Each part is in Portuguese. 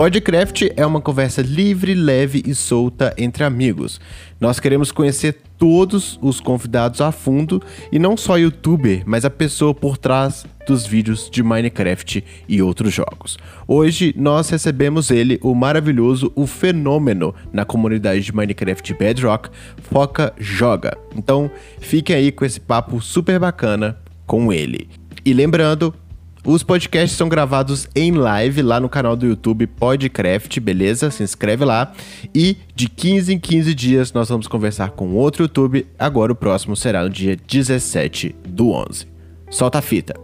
Podcraft é uma conversa livre, leve e solta entre amigos. Nós queremos conhecer todos os convidados a fundo e não só youtuber, mas a pessoa por trás dos vídeos de Minecraft e outros jogos. Hoje nós recebemos ele, o maravilhoso, o fenômeno na comunidade de Minecraft Bedrock, Foca Joga. Então fiquem aí com esse papo super bacana com ele. E lembrando, os podcasts são gravados em live lá no canal do YouTube Podcraft, beleza? Se inscreve lá. E de 15 em 15 dias nós vamos conversar com outro YouTube. Agora o próximo será no dia 17 do 11. Solta a fita.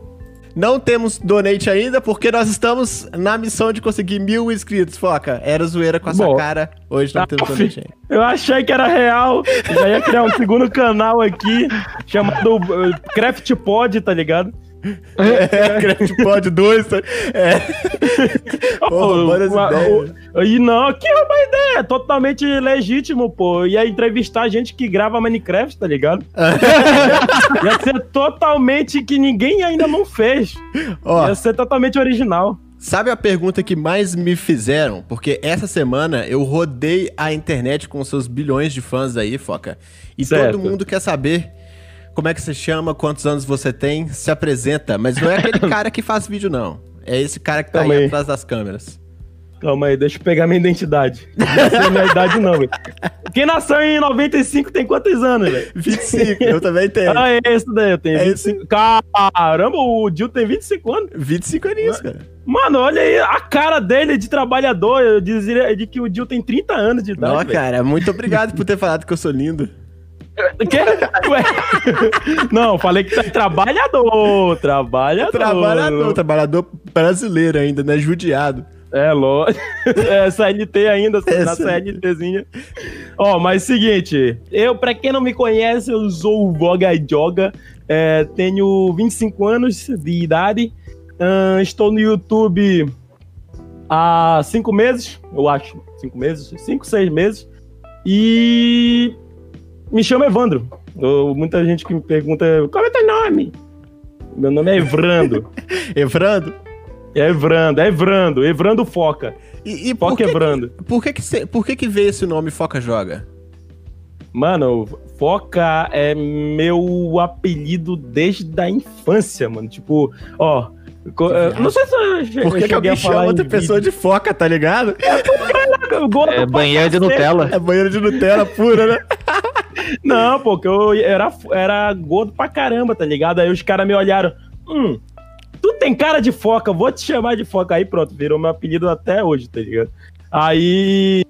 Não temos donate ainda porque nós estamos na missão de conseguir mil inscritos, Foca. Era zoeira com essa Bom, cara. Hoje não temos donate ainda. Eu achei que era real. Já ia criar um segundo canal aqui chamado uh, Craft Pod, tá ligado? É, Crash Pod 2. Tá? É. Porra, várias ideias. E não, que é uma ideia. Totalmente legítimo, pô. Ia entrevistar gente que grava Minecraft, tá ligado? Ia ser totalmente que ninguém ainda não fez. Ó, Ia ser totalmente original. Sabe a pergunta que mais me fizeram? Porque essa semana eu rodei a internet com seus bilhões de fãs aí, Foca. E certo. todo mundo quer saber como é que você chama, quantos anos você tem, se apresenta. Mas não é aquele cara que faz vídeo, não. É esse cara que tá Calma aí, aí atrás das câmeras. Calma aí, deixa eu pegar minha identidade. Não sei minha idade, não, velho. Quem nasceu em 95 tem quantos anos, velho? 25, eu também tenho. Ah, é esse daí, eu tenho é 25. Esse... Caramba, o Dil tem 25 anos. 25 aninhos, cara. Mano, olha aí a cara dele de trabalhador. Eu diria de que o Dil tem 30 anos de idade. Não, cara, muito obrigado por ter falado que eu sou lindo. Que? Não, falei que tá trabalhador, trabalhador. Trabalhador, trabalhador brasileiro ainda, né? Judiado. É, lógico. É, CLT ainda, Essa... na CLTzinha. Ó, mas seguinte, eu, pra quem não me conhece, eu sou o Voga Joga, é, tenho 25 anos de idade, uh, estou no YouTube há 5 meses, eu acho, 5 meses, 5, 6 meses, e me chamo Evandro. Eu, muita gente que me pergunta qual é teu nome? Meu nome é Evrando. Evrando? É Evrando, é Evrando, Evrando Foca. E, e Foca por que, Evrando. Por que, que, por que, que veio esse nome Foca Joga? Mano, Foca é meu apelido desde a infância, mano. Tipo, ó, não sei se eu Por que, que alguém chama outra pessoa de foca, tá ligado? É, é banheiro de Nutella. É banheiro de Nutella pura, né? Não, porque eu era, era gordo pra caramba, tá ligado? Aí os caras me olharam, hum, tu tem cara de foca, vou te chamar de foca. Aí pronto, virou meu apelido até hoje, tá ligado? Aí,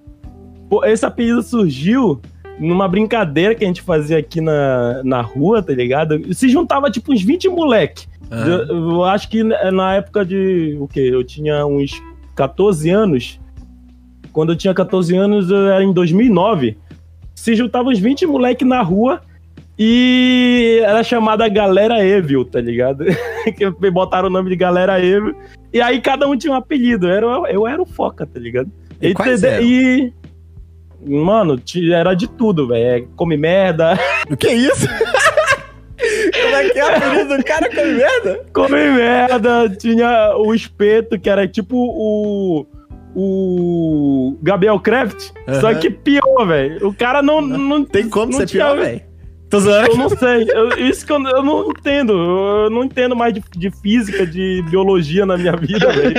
pô, esse apelido surgiu numa brincadeira que a gente fazia aqui na, na rua, tá ligado? Se juntava tipo uns 20 moleque. Uhum. Eu, eu, acho que na época de. O quê? Eu tinha uns 14 anos. Quando eu tinha 14 anos, era em 2009. Se juntavam uns 20 moleque na rua e era chamada Galera Evil, tá ligado? que botaram o nome de Galera Evil. E aí cada um tinha um apelido. Eu era, eu era o Foca, tá ligado? E, e, e Mano, era de tudo, velho. É, come merda. O que é isso? Como é que é o apelido do cara come merda? Come merda. Tinha o espeto, que era tipo o. O Gabriel Kraft, uhum. só que pior, velho. O cara não, não. Tem como não ser tinha... pior, velho? Eu não sei. Eu, isso que eu, eu, não entendo. Eu não entendo mais de, de física, de biologia na minha vida, velho.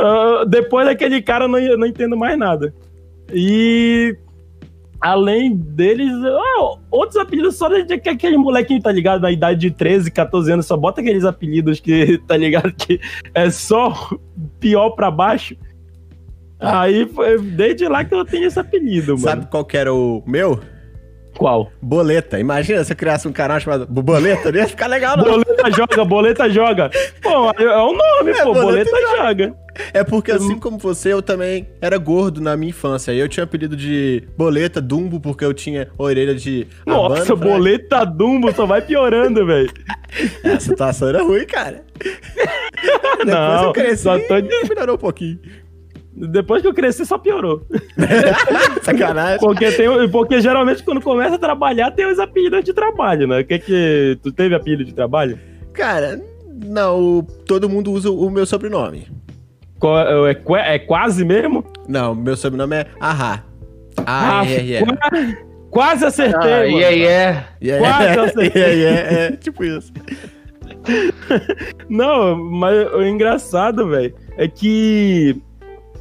uh, depois daquele cara, eu não, eu não entendo mais nada. E além deles, oh, outros apelidos só de que aquele molequinho, tá ligado? Na idade de 13, 14 anos, só bota aqueles apelidos que, tá ligado? Que é só pior pra baixo. Aí, desde lá que eu tenho esse apelido, mano. Sabe qual que era o meu? Qual? Boleta. Imagina se eu criasse um canal chamado Boleta, não ia ficar legal, não. Boleta joga, boleta joga. Pô, é o nome, é, pô, boleta, boleta joga. joga. É porque assim como você, eu também era gordo na minha infância. Eu tinha apelido de boleta Dumbo porque eu tinha orelha de. Nossa, boleta Dumbo só vai piorando, velho. A situação era ruim, cara. Depois não, eu cresci só tô... melhorou um pouquinho. Depois que eu cresci, só piorou. Sacanagem. Porque, tem, porque geralmente quando começa a trabalhar, tem os apelidos de trabalho, né? O que que. Tu teve apelido de trabalho? Cara, não. Todo mundo usa o meu sobrenome. É, é, é, quase mesmo? Não, meu sobrenome é Ahá. Ah, ah é, é. Quase acertei, ah, mano. Yeah, yeah. yeah quase acertei. Yeah, yeah, é, tipo isso. Não, mas o engraçado, velho, é que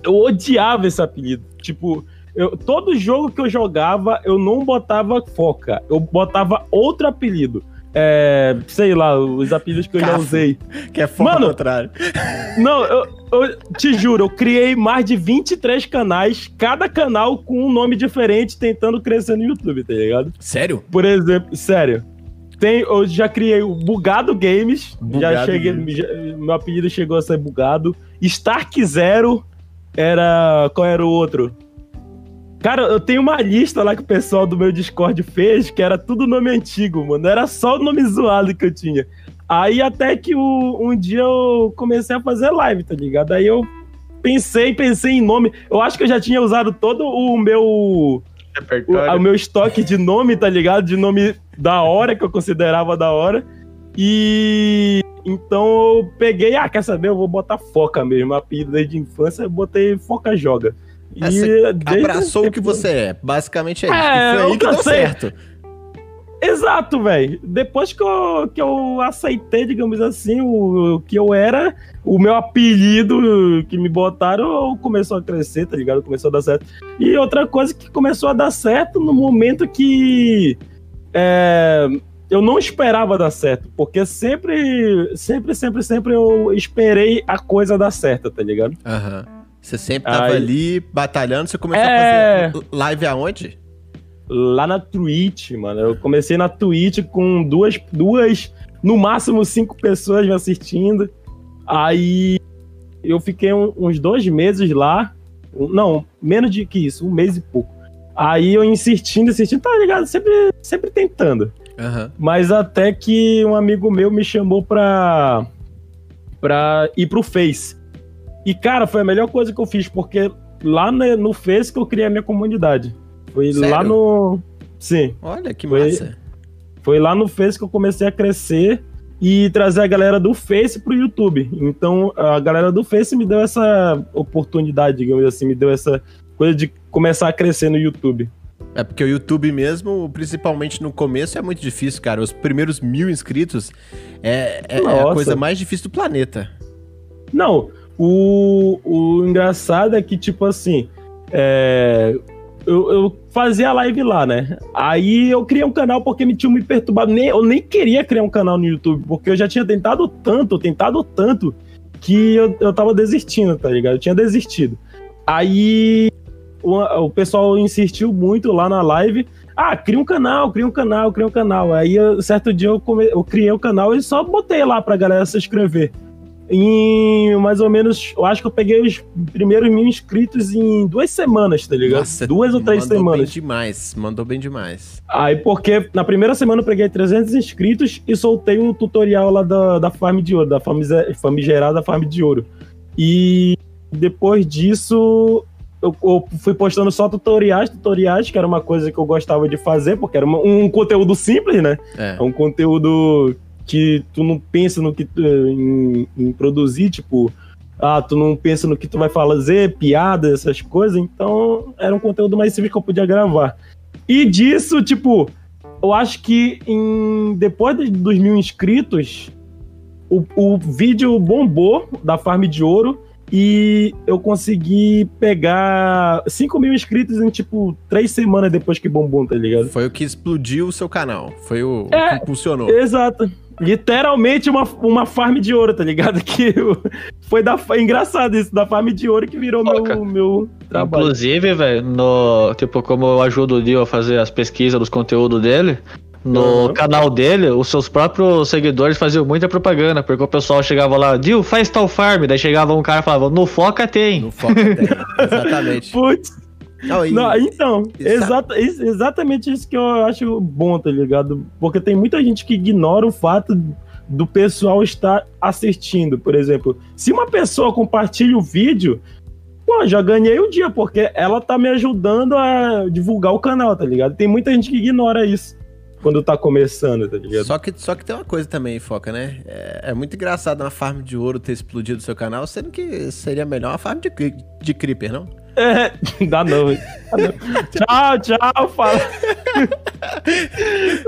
eu odiava esse apelido. Tipo, eu, todo jogo que eu jogava, eu não botava foca, eu botava outro apelido. É, sei lá, os apelidos que eu Cafo, já usei. Que é foca Mano, ao contrário. Não, eu, eu, te juro, eu criei mais de 23 canais, cada canal com um nome diferente, tentando crescer no YouTube, tá ligado? Sério? Por exemplo, sério. Tem, eu já criei o Bugado Games. Bugado já cheguei. Já, meu apelido chegou a ser Bugado. Stark Zero era. Qual era o outro? Cara, eu tenho uma lista lá que o pessoal do meu Discord fez, que era tudo nome antigo, mano. Era só o nome zoado que eu tinha. Aí até que o, um dia eu comecei a fazer live, tá ligado? Aí eu pensei, pensei em nome. Eu acho que eu já tinha usado todo o meu. O, o, meu estoque de nome, tá ligado? De nome da hora, que eu considerava da hora. E então eu peguei, ah, quer saber? Eu vou botar foca mesmo. Apelido desde infância, eu botei foca joga. E abraçou o que você é. Basicamente é isso. É, Foi aí que deu certo. Exato, velho. Depois que eu, que eu aceitei, digamos assim, o, o, que eu era, o meu apelido que me botaram começou a crescer, tá ligado? Começou a dar certo. E outra coisa que começou a dar certo no momento que é, eu não esperava dar certo, porque sempre, sempre, sempre, sempre eu esperei a coisa dar certo, tá ligado? Aham. Uhum. Você sempre tava Aí... ali batalhando, você começou é... a fazer live aonde? Lá na Twitch, mano. Eu comecei na Twitch com duas, duas, no máximo cinco pessoas me assistindo. Aí eu fiquei um, uns dois meses lá. Não, menos de que isso, um mês e pouco. Aí eu insistindo, insistindo, tá ligado? Sempre, sempre tentando. Uhum. Mas até que um amigo meu me chamou pra, pra ir pro Face. E, cara, foi a melhor coisa que eu fiz, porque lá no, Face que eu criei a minha comunidade. Foi Sério? lá no. Sim. Olha que foi, massa. Foi lá no Face que eu comecei a crescer e trazer a galera do Face pro YouTube. Então, a galera do Face me deu essa oportunidade, digamos assim, me deu essa coisa de começar a crescer no YouTube. É porque o YouTube mesmo, principalmente no começo, é muito difícil, cara. Os primeiros mil inscritos é, é, é a coisa mais difícil do planeta. Não, o, o engraçado é que, tipo assim, é, eu, eu, fazia live lá, né? Aí eu criei um canal porque me tinha me perturbado. Nem, eu nem queria criar um canal no YouTube, porque eu já tinha tentado tanto, tentado tanto, que eu, eu tava desistindo, tá ligado? Eu tinha desistido. Aí o, pessoal insistiu muito lá na live. Ah, cria um canal, cria um canal, cria um canal. Aí, certo dia, eu, come, eu criei o um canal e só botei lá pra galera se inscrever em mais ou menos, eu acho que eu peguei os primeiros mil inscritos em duas semanas, tá ligado? Nossa, duas ou três mandou semanas. Mandou bem demais, mandou bem demais. Aí, porque na primeira semana eu peguei 300 inscritos e soltei o tutorial lá da, da Farm de Ouro, da famigerada Farm de Ouro. E depois disso, eu, eu, fui postando só tutoriais, tutoriais, que era uma coisa que eu gostava de fazer, porque era uma, um conteúdo simples, né? É. é um conteúdo que tu não pensa no que tu, em, em, produzir, tipo, ah, tu não pensa no que tu vai fazer, piada, essas coisas, então era um conteúdo mais simples que eu podia gravar. E disso, tipo, eu acho que em, depois dos mil inscritos, o, o vídeo bombou da Farm de Ouro e eu consegui pegar 5 mil inscritos em, tipo, três semanas depois que bombou, tá ligado? Foi o que explodiu o seu canal. Foi o, é, o que impulsionou. Exato literalmente uma, uma farm de ouro, tá ligado? Que foi da engraçado isso, da farm de ouro que virou meu, meu trabalho. Inclusive, velho, no tipo como eu ajudo o Dio a fazer as pesquisas dos conteúdos dele, no uhum. canal dele, os seus próprios seguidores faziam muita propaganda, porque o pessoal chegava lá, Dio, faz tal farm, daí chegava um cara e falava, no Foca tem. No Foca tem, exatamente. Putz. Não, e... Não, então, exata, exatamente isso que eu acho bom, tá ligado? Porque tem muita gente que ignora o fato do pessoal estar assistindo. Por exemplo, se uma pessoa compartilha o vídeo, pô, já ganhei o dia, porque ela tá me ajudando a divulgar o canal, tá ligado? Tem muita gente que ignora isso. Quando tá começando, tá ligado? Só que, só que tem uma coisa também, Foca, né? É, é muito engraçado uma farm de ouro ter explodido o seu canal, sendo que seria melhor uma farm de, de creeper, não? É, dá não. Dá não. Tchau, tchau, fala.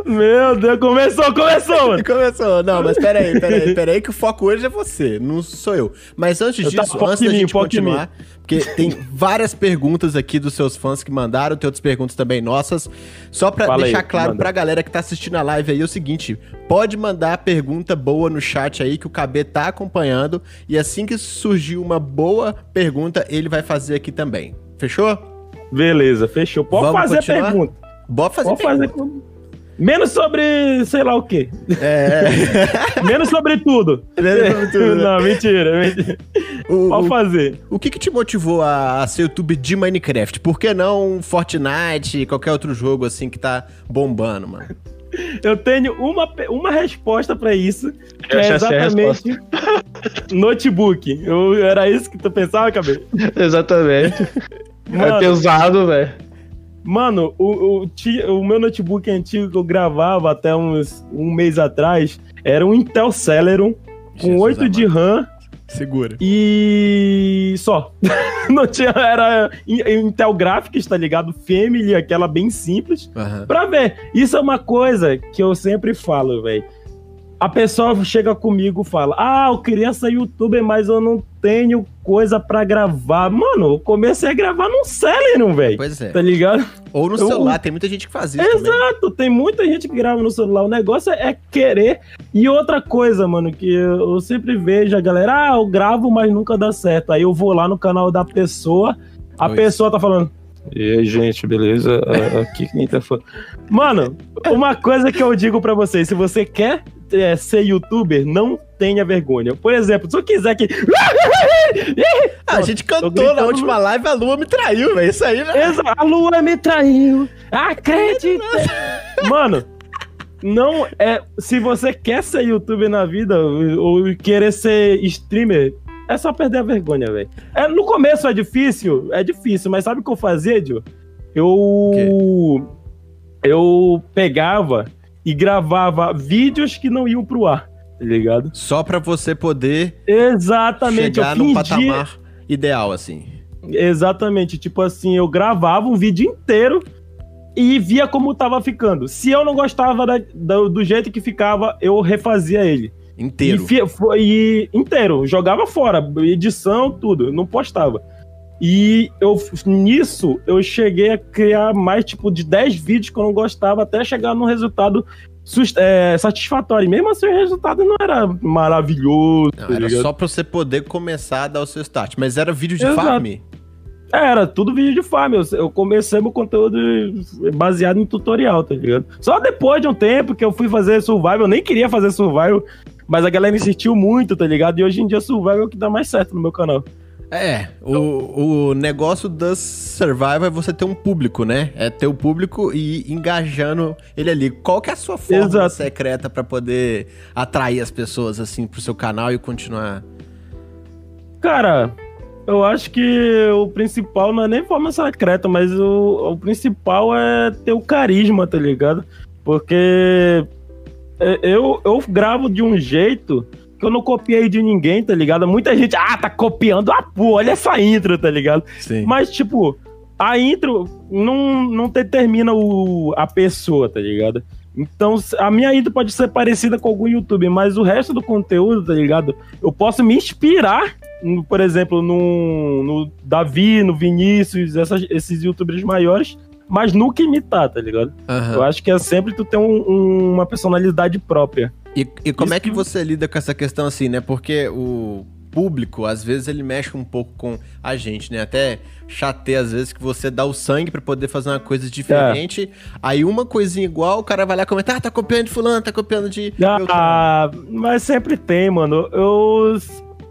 Meu Deus, começou, começou, mano. Começou. Não, mas peraí, peraí, peraí, que o foco hoje é você, não sou eu. Mas antes Eu disso, foca antes da gente mim. continuar, porque tem várias perguntas aqui dos seus fãs que mandaram, tem outras perguntas também nossas. Só pra Fala aí, deixar claro manda. pra galera que tá assistindo a live aí é o seguinte: pode mandar pergunta boa no chat aí que o KB tá acompanhando. E assim que surgir uma boa pergunta, ele vai fazer aqui também. Fechou? Beleza, fechou. Pode Vamos fazer continuar? pergunta. Bora fazer Pode fazer. Menos sobre, sei lá o quê. É. Menos sobre tudo. Menos sobre tudo, né? Não, mentira, mentira. o, Pode fazer. O que, que te motivou a, a ser youtuber de Minecraft? Por que não Fortnite e qualquer outro jogo assim que tá bombando, mano? Eu tenho uma, uma resposta pra isso, que Eu é a exatamente notebook. Eu, era isso que tu pensava, cabelo? Exatamente. é Mano, pesado, velho. Mano, o, o, o meu notebook antigo que eu gravava até uns um mês atrás era um Intel Celeron com Jesus 8 de RAM Segura. e só. Não tinha, era In- Intel Graphics, tá ligado? Family, aquela bem simples. Aham. Pra ver, isso é uma coisa que eu sempre falo, velho. A pessoa chega comigo e fala: Ah, eu queria ser youtuber, mas eu não tenho coisa pra gravar. Mano, eu comecei a gravar num Celeron, velho. Pois é. Tá ligado? Ou no Eu- celular, tem muita gente que faz isso também. Exato, tem muita gente que grava no celular. O negócio é querer. E outra coisa, mano, que eu eu sempre vejo a galera, ah, eu gravo, mas nunca dá certo. Aí eu vou lá no canal da pessoa, a Pois. pessoa tá falando. E aí, gente, beleza? Ah, Aqui quem tá falando. Mano, uma coisa que eu digo pra vocês: se você quer é, ser youtuber, não tenha vergonha. Por exemplo, se eu quiser que. Ah, a gente cantou na última live, a Lua me traiu, velho. Isso aí, né? A lua me traiu. Acredita. Mano, não é. Se você quer ser youtuber na vida ou querer ser streamer, é só perder a vergonha, velho. É, no começo é difícil, é difícil, mas sabe o que eu fazia, Dio? Eu. Eu pegava e gravava vídeos que não iam pro ar, tá ligado? Só pra você poder Exatamente. chegar eu num patamar ideal, assim. Exatamente. Tipo assim, eu gravava um vídeo inteiro e via como tava ficando. Se eu não gostava da- do jeito que ficava, eu refazia ele. Inteiro. E, e inteiro, jogava fora, edição, tudo, não postava. E eu nisso eu cheguei a criar mais tipo de 10 vídeos que eu não gostava até chegar num resultado é, satisfatório. E mesmo assim o resultado não era maravilhoso. Não, tá era ligado? só pra você poder começar a dar o seu start. Mas era vídeo de Exato. farm? Era, tudo vídeo de farm. Eu, eu comecei meu conteúdo baseado em tutorial, tá ligado? Só depois de um tempo que eu fui fazer survival, eu nem queria fazer survival, mas a galera insistiu muito, tá ligado? E hoje em dia survival é o que dá mais certo no meu canal. É, o, o negócio das Survival é você ter um público, né? É ter o público e ir engajando ele ali. Qual que é a sua forma Exato. secreta pra poder atrair as pessoas, assim, pro seu canal e continuar? Cara, eu acho que o principal não é nem forma secreta, mas o, o principal é ter o carisma, tá ligado? Porque eu, eu gravo de um jeito que eu não copiei de ninguém, tá ligado? Muita gente, ah, tá copiando a porra, olha essa intro, tá ligado? Sim. Mas, tipo, a intro não, não determina o, a pessoa, tá ligado? Então, a minha intro pode ser parecida com algum youtuber, mas o resto do conteúdo, tá ligado? Eu posso me inspirar, por exemplo, no, no Davi, no Vinícius, essas- esses youtubers maiores, mas nunca imitar, tá ligado? Eu acho que é sempre tu ter um- um- uma personalidade própria. E, e como Isso é que que- você lida com essa questão assim, né? Porque o público, às vezes, ele mexe um pouco com a gente, né? Até chateia, às vezes, que você dá o sangue pra poder fazer uma coisa diferente. Aí uma coisinha igual, o cara vai lá comentar, ah, tá copiando de fulano, tá copiando de... Beltrano." Ah, mas sempre tem, mano. Eu,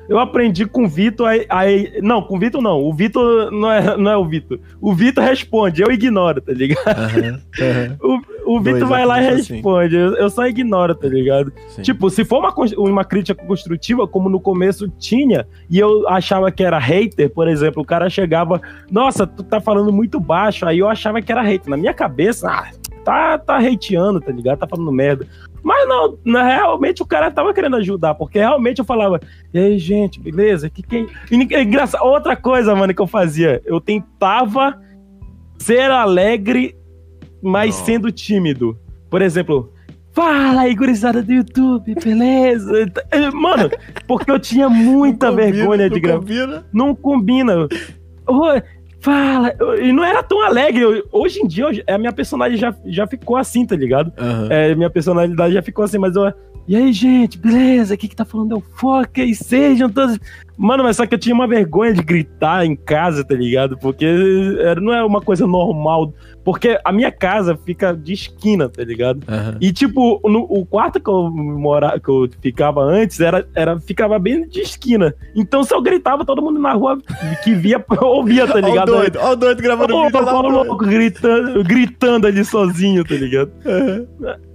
eu aprendi com o Vitor. Aí, aí- não, com o Vitor não. O Vitor não é, não é o Vitor. O Vitor responde, eu ignoro, tá ligado? Aham, aham, O, o Vitor vai lá e assim. responde. Eu, eu só ignoro, tá ligado? sim. Tipo, se for uma, uma crítica construtiva, como no começo tinha, e eu achava que era hater, por exemplo, o cara chegava, nossa, tu tá falando muito baixo, aí eu achava que era hater. Na minha cabeça, ah, tá, tá hateando, tá ligado? Tá falando merda. Mas não, na, realmente o cara tava querendo ajudar, porque realmente eu falava, e aí, gente, beleza? Que quem. E, engraçado, outra coisa, mano, que eu fazia, eu tentava ser alegre, mas não. sendo tímido. Por exemplo, Fala aí, gurizada do YouTube, beleza? Mano, porque eu tinha muita combina, vergonha de gravar. Não combina? Não combina. Fala. E não era tão alegre. Hoje em dia, a minha personagem já, já ficou assim, tá ligado? Uhum. É, minha personalidade já ficou assim, mas eu. E aí, gente, beleza? O que que tá falando é o Foca e sejam todos. Mano, mas só que eu tinha uma vergonha de gritar em casa, tá ligado? Porque não é uma coisa normal. Porque a minha casa fica de esquina, tá ligado? Uhum. E, tipo, no, o quarto que eu, morava, que eu ficava antes era, era, ficava bem de esquina. Então, se eu gritava, todo mundo na rua que via, ouvia, tá ligado? Olha o doido, o doido gravando vídeo. Lá, louco, gritando, gritando ali sozinho, tá ligado? Uhum.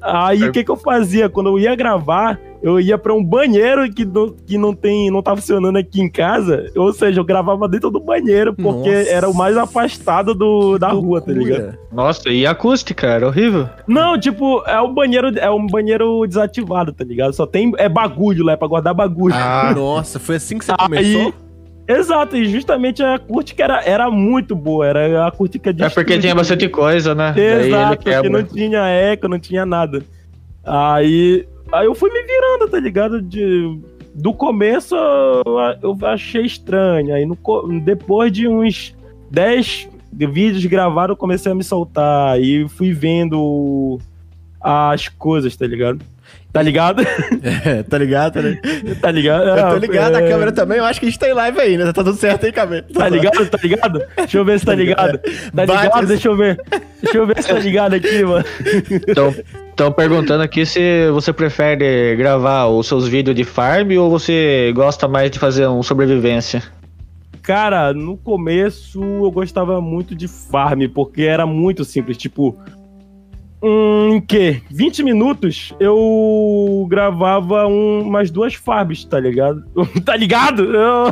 Aí, o que que eu fazia? Quando eu ia gravar, eu ia para um banheiro que não, que não tem, não tá funcionando aqui em casa. Ou seja, eu gravava dentro do banheiro, porque Nossa. era o mais afastado do, da rua, tá ligado? Nossa, e acústica? Era horrível. Não, tipo, é o banheiro, é um banheiro desativado, tá ligado? Só tem. É bagulho lá, é pra guardar bagulho. Ah, nossa, foi assim que você Aí, começou? Exato, e justamente a acústica era, era muito boa, era a acústica de. É porque tinha bastante coisa, né? Exato, porque não tinha eco, não tinha nada. Aí Aí eu fui me virando, tá ligado? De, do começo eu, achei estranho. Aí no, depois de uns 10 vídeos gravados, eu comecei a me soltar. E fui vendo as coisas, tá ligado? Tá ligado? É, tá ligado, tá ligado? Tá ligado? Eu tô ligado, é... a câmera também, eu acho que a gente tá em live aí, né? Tá tudo certo aí, câmera. Tá ligado, tá ligado? Deixa eu ver se tá ligado. Tá ligado? Deixa eu ver. Deixa eu ver se tá ligado aqui, mano. Então, Estão perguntando aqui se você prefere gravar os seus vídeos de farm ou você gosta mais de fazer um sobrevivência. Cara, no começo eu gostava muito de farm, porque era muito simples. Tipo, um, que 20 minutos eu gravava um, umas duas farms, tá ligado? tá ligado? Eu...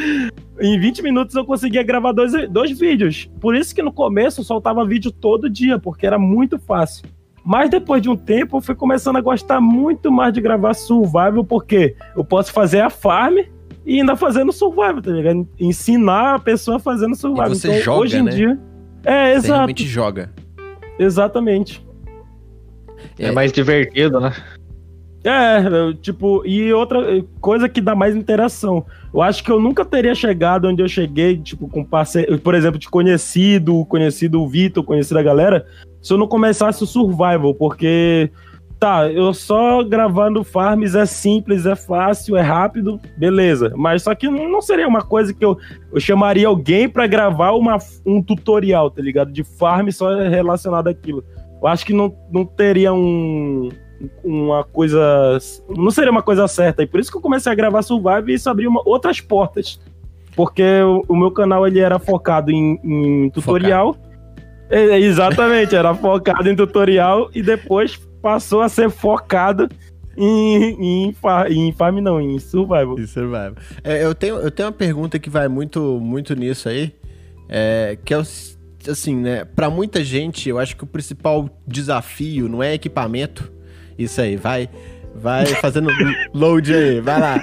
em 20 minutos eu conseguia gravar dois, dois vídeos. Por isso que no começo eu soltava vídeo todo dia, porque era muito fácil. Mas depois de um tempo, eu fui começando a gostar muito mais de gravar survival, porque eu posso fazer a farm e ainda fazendo survival, tá ligado? Ensinar a pessoa fazendo survival. E você então, joga, hoje em né? dia. É, exato. Você realmente joga. Exatamente. É, é mais divertido, né? É, tipo, e outra coisa que dá mais interação. Eu acho que eu nunca teria chegado onde eu cheguei, tipo, com parceiro, por exemplo, de conhecido, conhecido o Vitor, conhecido a galera, se eu não começasse o survival, porque tá, eu só gravando farms é simples, é fácil, é rápido, beleza. Mas só que não seria uma coisa que eu, eu chamaria alguém para gravar uma, um tutorial, tá ligado? De farm só relacionado àquilo. Eu acho que não, não teria um, uma coisa. Não seria uma coisa certa. E por isso que eu comecei a gravar Survival e isso abriu uma, outras portas. Porque o, o, meu canal ele era focado em, em tutorial. Focado. É, exatamente, era focado em tutorial e depois passou a ser focado em, em, em farm não, em survival. Em survival. É, eu, tenho, eu tenho uma pergunta que vai muito, muito nisso aí, é, que é o, assim, né, pra muita gente, eu acho que o principal desafio não é equipamento, isso aí, vai... Vai fazendo load aí, vai lá.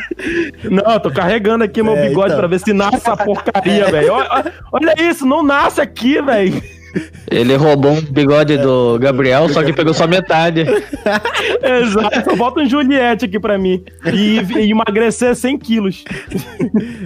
Não, tô carregando aqui meu é, bigode então. pra ver se nasce essa porcaria, velho. Olha, olha isso, não nasce aqui, velho. Ele roubou um bigode do Gabriel, só que pegou só metade. Exato, só bota um Juliette aqui pra mim. E, e emagrecer 100 quilos.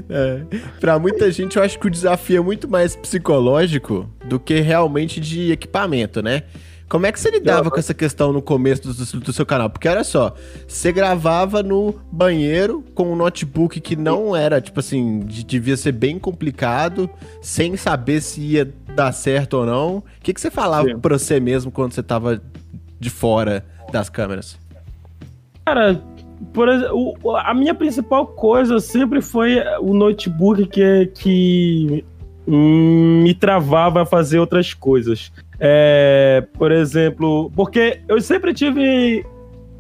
É. Pra muita gente, eu acho que o desafio é muito mais psicológico do que realmente de equipamento, né? Como é que você lidava com essa questão no começo do, do, seu canal? Porque olha só, você gravava no banheiro com um notebook que não era, tipo assim, devia ser bem complicado, sem saber se ia dar certo ou não. O que, que você falava Sim. pra você mesmo quando você tava de fora das câmeras? Cara, por exemplo, a minha principal coisa sempre foi o notebook que, que me travava a fazer outras coisas. É, por exemplo, porque eu sempre tive.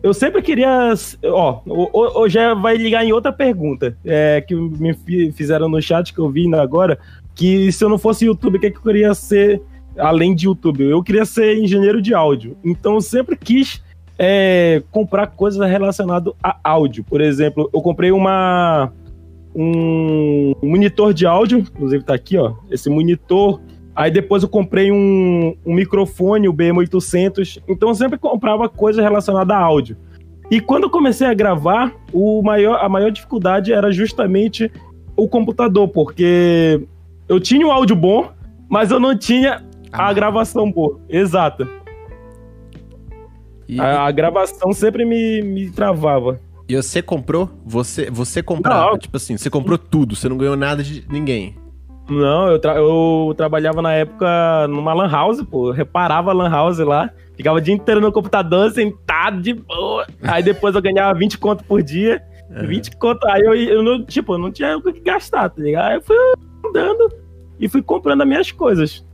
Eu sempre queria. Ó, hoje vai ligar em outra pergunta é, que me fizeram no chat que eu vi agora. Que se eu não fosse YouTube, o que, que eu queria ser além de YouTube. Eu queria ser engenheiro de áudio. Então eu sempre quis é, comprar coisas relacionadas a áudio. Por exemplo, eu comprei uma um monitor de áudio, inclusive tá aqui, ó. Esse monitor. Aí depois eu comprei um, um microfone, o BM800. Então eu sempre comprava coisas relacionadas a áudio. E quando eu comecei a gravar, o maior, a maior dificuldade era justamente o computador, porque eu tinha um áudio bom, mas eu não tinha a gravação boa. Exato. E, A, a gravação sempre me, me travava. e você comprou? Você, você comprava, Não. tipo assim, você comprou tudo, você não ganhou nada de ninguém. Não, eu, tra- eu trabalhava na época numa lan house, pô. Eu reparava a lan house lá. Ficava o dia inteiro no computador, sentado de boa. Aí depois eu ganhava 20 conto por dia. 20 conto. Aí eu, eu não, tipo, eu não tinha o que gastar, tá ligado? Aí eu fui andando e fui comprando as minhas coisas.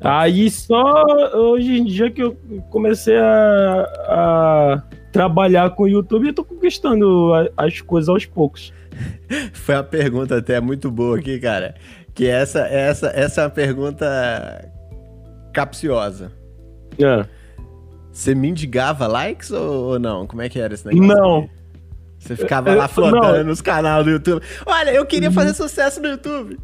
Aí só hoje em dia que eu comecei a, a trabalhar com o YouTube, eu tô conquistando a- as coisas aos poucos. Foi uma pergunta até muito boa aqui, cara. Que essa, essa, essa é uma pergunta capciosa. É. Você mendigava likes ou, ou não? Como é que era esse negócio? Não. aí? Você ficava Eu- lá flotando não. nos canais do YouTube. Olha, eu queria fazer sucesso no YouTube.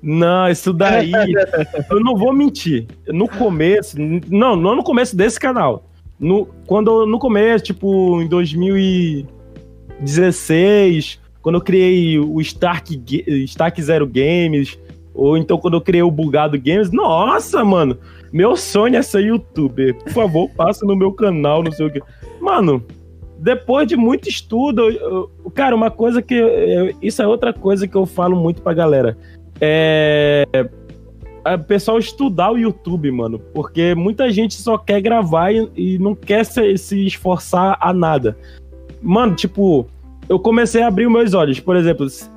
Não, isso daí. eu não vou mentir. No começo. Não, não no começo desse canal. No, quando, no começo, tipo, em 2016, quando eu criei o Stark, Stark Zero Games, ou então quando eu criei o Bugado Games, nossa, mano, meu sonho é ser youtuber. Por favor, passa no meu canal, não sei o que. Mano, depois de muito estudo, eu- eu- cara, uma coisa que. eu- isso é outra coisa que eu falo muito pra galera é o pessoal estudar o YouTube, mano, porque muita gente só quer gravar e, e não quer se, se esforçar a nada. Mano, tipo, eu comecei a abrir os meus olhos, por exemplo, se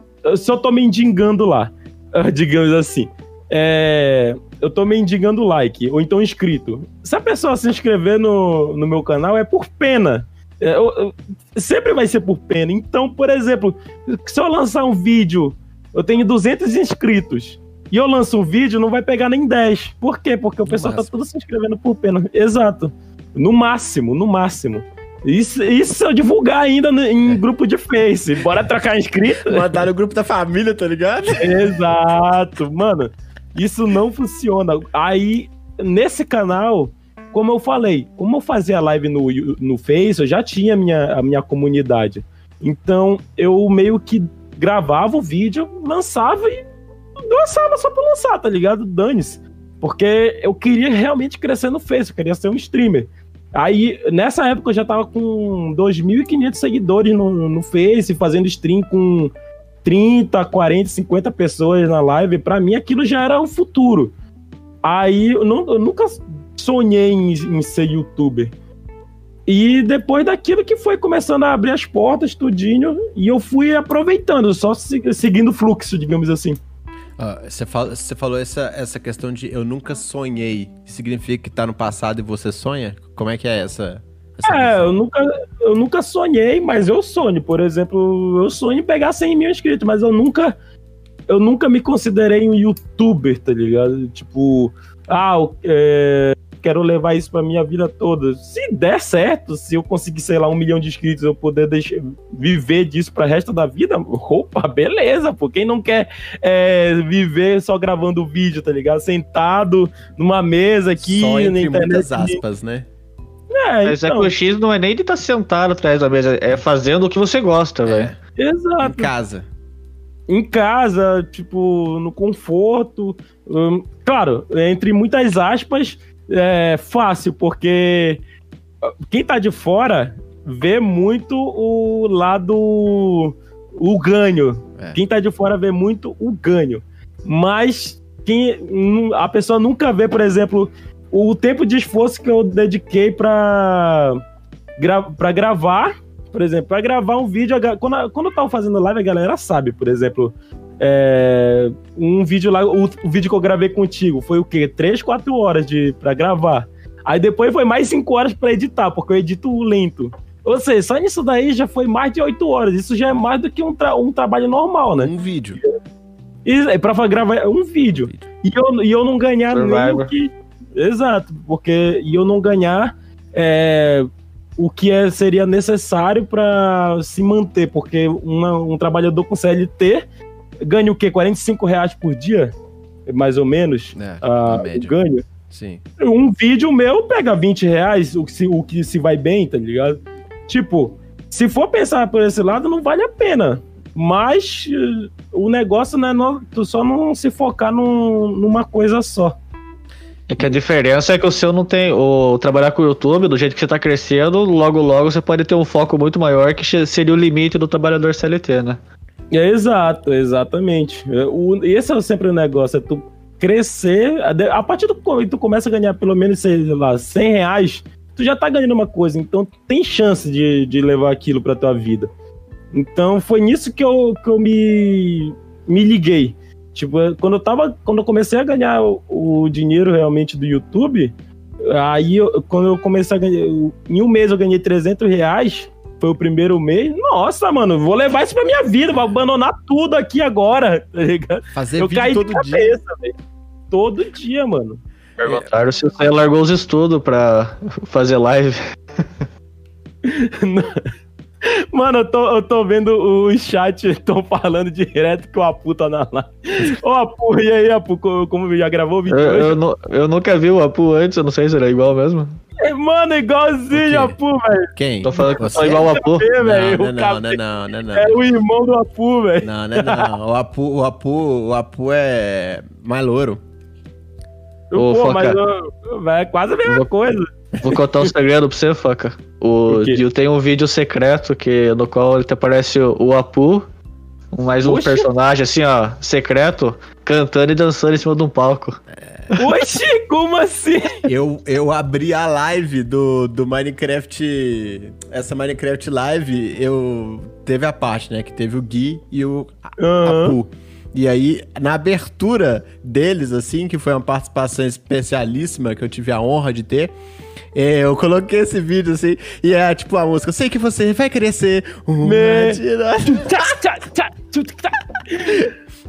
eu tô mendigando lá, digamos assim, é, eu tô mendigando like, ou então inscrito. Se a pessoa se inscrever no, no meu canal é por pena. É, eu- eu- sempre vai ser por pena. Então, por exemplo, se eu lançar um vídeo eu tenho 200 inscritos. E eu lanço um vídeo, não vai pegar nem 10. Por quê? Porque o No pessoal tá tudo se inscrevendo por pena. Exato. No máximo, no máximo. Isso, isso eu divulgar ainda no- em grupo de Face. Bora trocar inscrito? Mandar no grupo da família, tá ligado? Exato. Mano, isso não funciona. Aí, nesse canal, como eu falei, como eu fazia live no, no Face, eu já tinha a minha, a minha comunidade. Então, eu meio que gravava o vídeo, lançava e lançava só pra lançar, tá ligado? Dane-se. Porque eu queria realmente crescer no Face, eu queria ser um streamer. Aí, nessa época, eu já tava com 2.500 seguidores no, no Face, fazendo stream com 30, 40, 50 pessoas na live. Pra mim, aquilo já era o futuro. Aí, eu, não- eu nunca sonhei em, em ser youtuber. E depois daquilo que foi começando a abrir as portas, tudinho, e eu fui aproveitando, só se- seguindo o fluxo, digamos assim. Você fala- você falou essa, essa questão de eu nunca sonhei. Significa que tá no passado e você sonha? Como é que é essa? essa É, eu nunca, eu nunca sonhei, mas eu sonho. Por exemplo, eu sonho em pegar 100 mil inscritos, mas eu nunca, eu nunca me considerei um youtuber, tá ligado? Tipo, ah, é, quero levar isso pra minha vida toda. Se der certo, se eu conseguir, sei lá, um milhão de inscritos, eu poder deixar, viver disso pra resto da vida, opa, beleza, pô. Quem não quer é, viver só gravando vídeo, tá ligado? Sentado numa mesa aqui, Só na entre internet. muitas aspas, né? É, Mas é então, que o X não é nem de estar sentado atrás da mesa, é fazendo o que você gosta, velho. É, em exato. casa. em casa, tipo, no conforto. Hum, claro, entre muitas aspas, é fácil, porque quem tá de fora vê muito o lado. o ganho. É. Quem tá de fora vê muito o ganho. Mas quem, a pessoa nunca vê, por exemplo, o tempo de esforço que eu dediquei pra, gra pra gravar. Por exemplo, pra gravar um vídeo, quando, a- quando eu tava fazendo live, a galera sabe, por exemplo, é, um vídeo lá, o, o vídeo que eu gravei contigo foi o quê? 3, 4 horas de, pra gravar. Aí depois foi mais 5 horas pra editar, porque eu edito lento. Ou seja, só nisso daí já foi mais de 8 horas. Isso já é mais do que um, tra- um trabalho normal, né? Um vídeo. E é pra gravar um vídeo. E eu, e eu não ganhar nem o que. Exato, porque e eu não ganhar é, o que é, seria necessário para se manter, porque uma- um trabalhador com CLT ganha o quê? 45 reais por dia? Mais ou menos? É, ah, na o média. ganho. Sim. Um vídeo meu pega 20 reais, o que, se, o que se vai bem, tá ligado? Tipo, se for pensar por esse lado, não vale a pena. Mas eh, o negócio não é no- tu só não se focar num- numa coisa só. É que a diferença é que o seu não tem. O trabalhar com o YouTube, do jeito que você tá crescendo, logo logo você pode ter um foco muito maior que seria o limite do trabalhador CLT, né? É exato, exatamente. Esse é sempre o negócio, é tu crescer. A partir do que tu começa a ganhar pelo menos, sei lá, 100 reais, tu já tá ganhando uma coisa, então tem chance de, de levar aquilo pra tua vida. Então foi nisso que eu, que eu me, me liguei. Tipo, quando eu tava. Quando eu comecei a ganhar o, o dinheiro realmente do YouTube, aí eu- quando eu comecei a ganhar. Em um mês eu ganhei 300 reais. Foi o primeiro mês. Nossa, mano, vou levar isso pra minha vida, vou abandonar tudo aqui agora, tá ligado? Fazer eu vídeo caí todo de dia. cabeça, velho. Todo dia, mano. Perguntaram se você largou os estudos pra fazer live. Mano, eu tô, eu tô vendo o chat, estão falando direto que o Apu tá na live. Ô, Apu, e aí, Apu, co- como já gravou o vídeo Eu, hoje? eu, eu nunca vi o Apu antes, eu não sei se era igual mesmo. É, Mano, igualzinho, O? Apu, velho. Quem? Tô falando que eu Você? sou igual o Apu. É, Não, velho. não, o não, não, não, não, É o irmão do Apu, velho. Não, não, não. O Apu, o Apu, o Apu é mais louro. Ô, Pô, Foca. mas é quase a mesma Vou- coisa. Vou contar um segredo pra você, Faca. O, O eu tenho um vídeo secreto que, no qual ele te aparece o, o Apu, mais um Oxe. personagem assim, ó, secreto, cantando e dançando em cima de um palco. Oxi, como assim? Eu, eu abri a live do, do Minecraft. Essa Minecraft Live, eu. Teve a parte, né? Que teve o Gui e o Aham. Apu. E aí, na abertura deles, assim, que foi uma participação especialíssima que eu tive a honra de ter, é, eu coloquei esse vídeo, assim, e é tipo a música, eu sei que você vai crescer uma Me-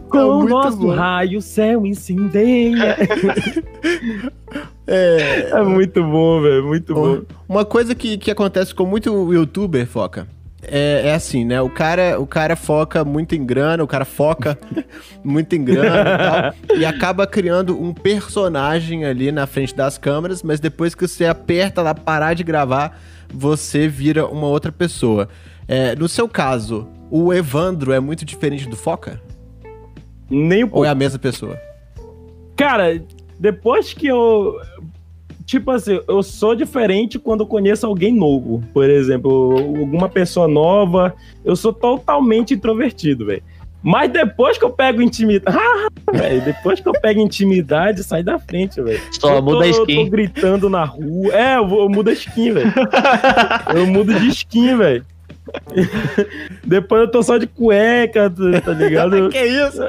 Com o nosso bom. raio, o céu incendeia. É, É muito bom, velho, muito bom. Uma coisa que, que acontece com muito youtuber, foca. É, é assim, né? O cara, o cara foca muito em grana, o cara foca muito em grana e tal. E acaba criando um personagem ali na frente das câmeras, mas depois que você aperta lá parar de gravar, você vira uma outra pessoa. É, no seu caso, o Evandro é muito diferente do Foca? Nem um Ou pouco. é a mesma pessoa? Cara, depois que eu. Tipo assim, eu sou diferente quando eu conheço alguém novo. Por exemplo, alguma pessoa nova. Eu sou totalmente introvertido, velho. Mas depois que eu pego intimidade. Ah, velho, depois que eu pego intimidade, sai da frente, velho. Só Eu tô- muda a Eu tô skin. gritando na rua. É, eu, eu mudo a skin, velho. eu mudo de skin, velho. Depois eu tô só de cueca, tá tá ligado? que isso?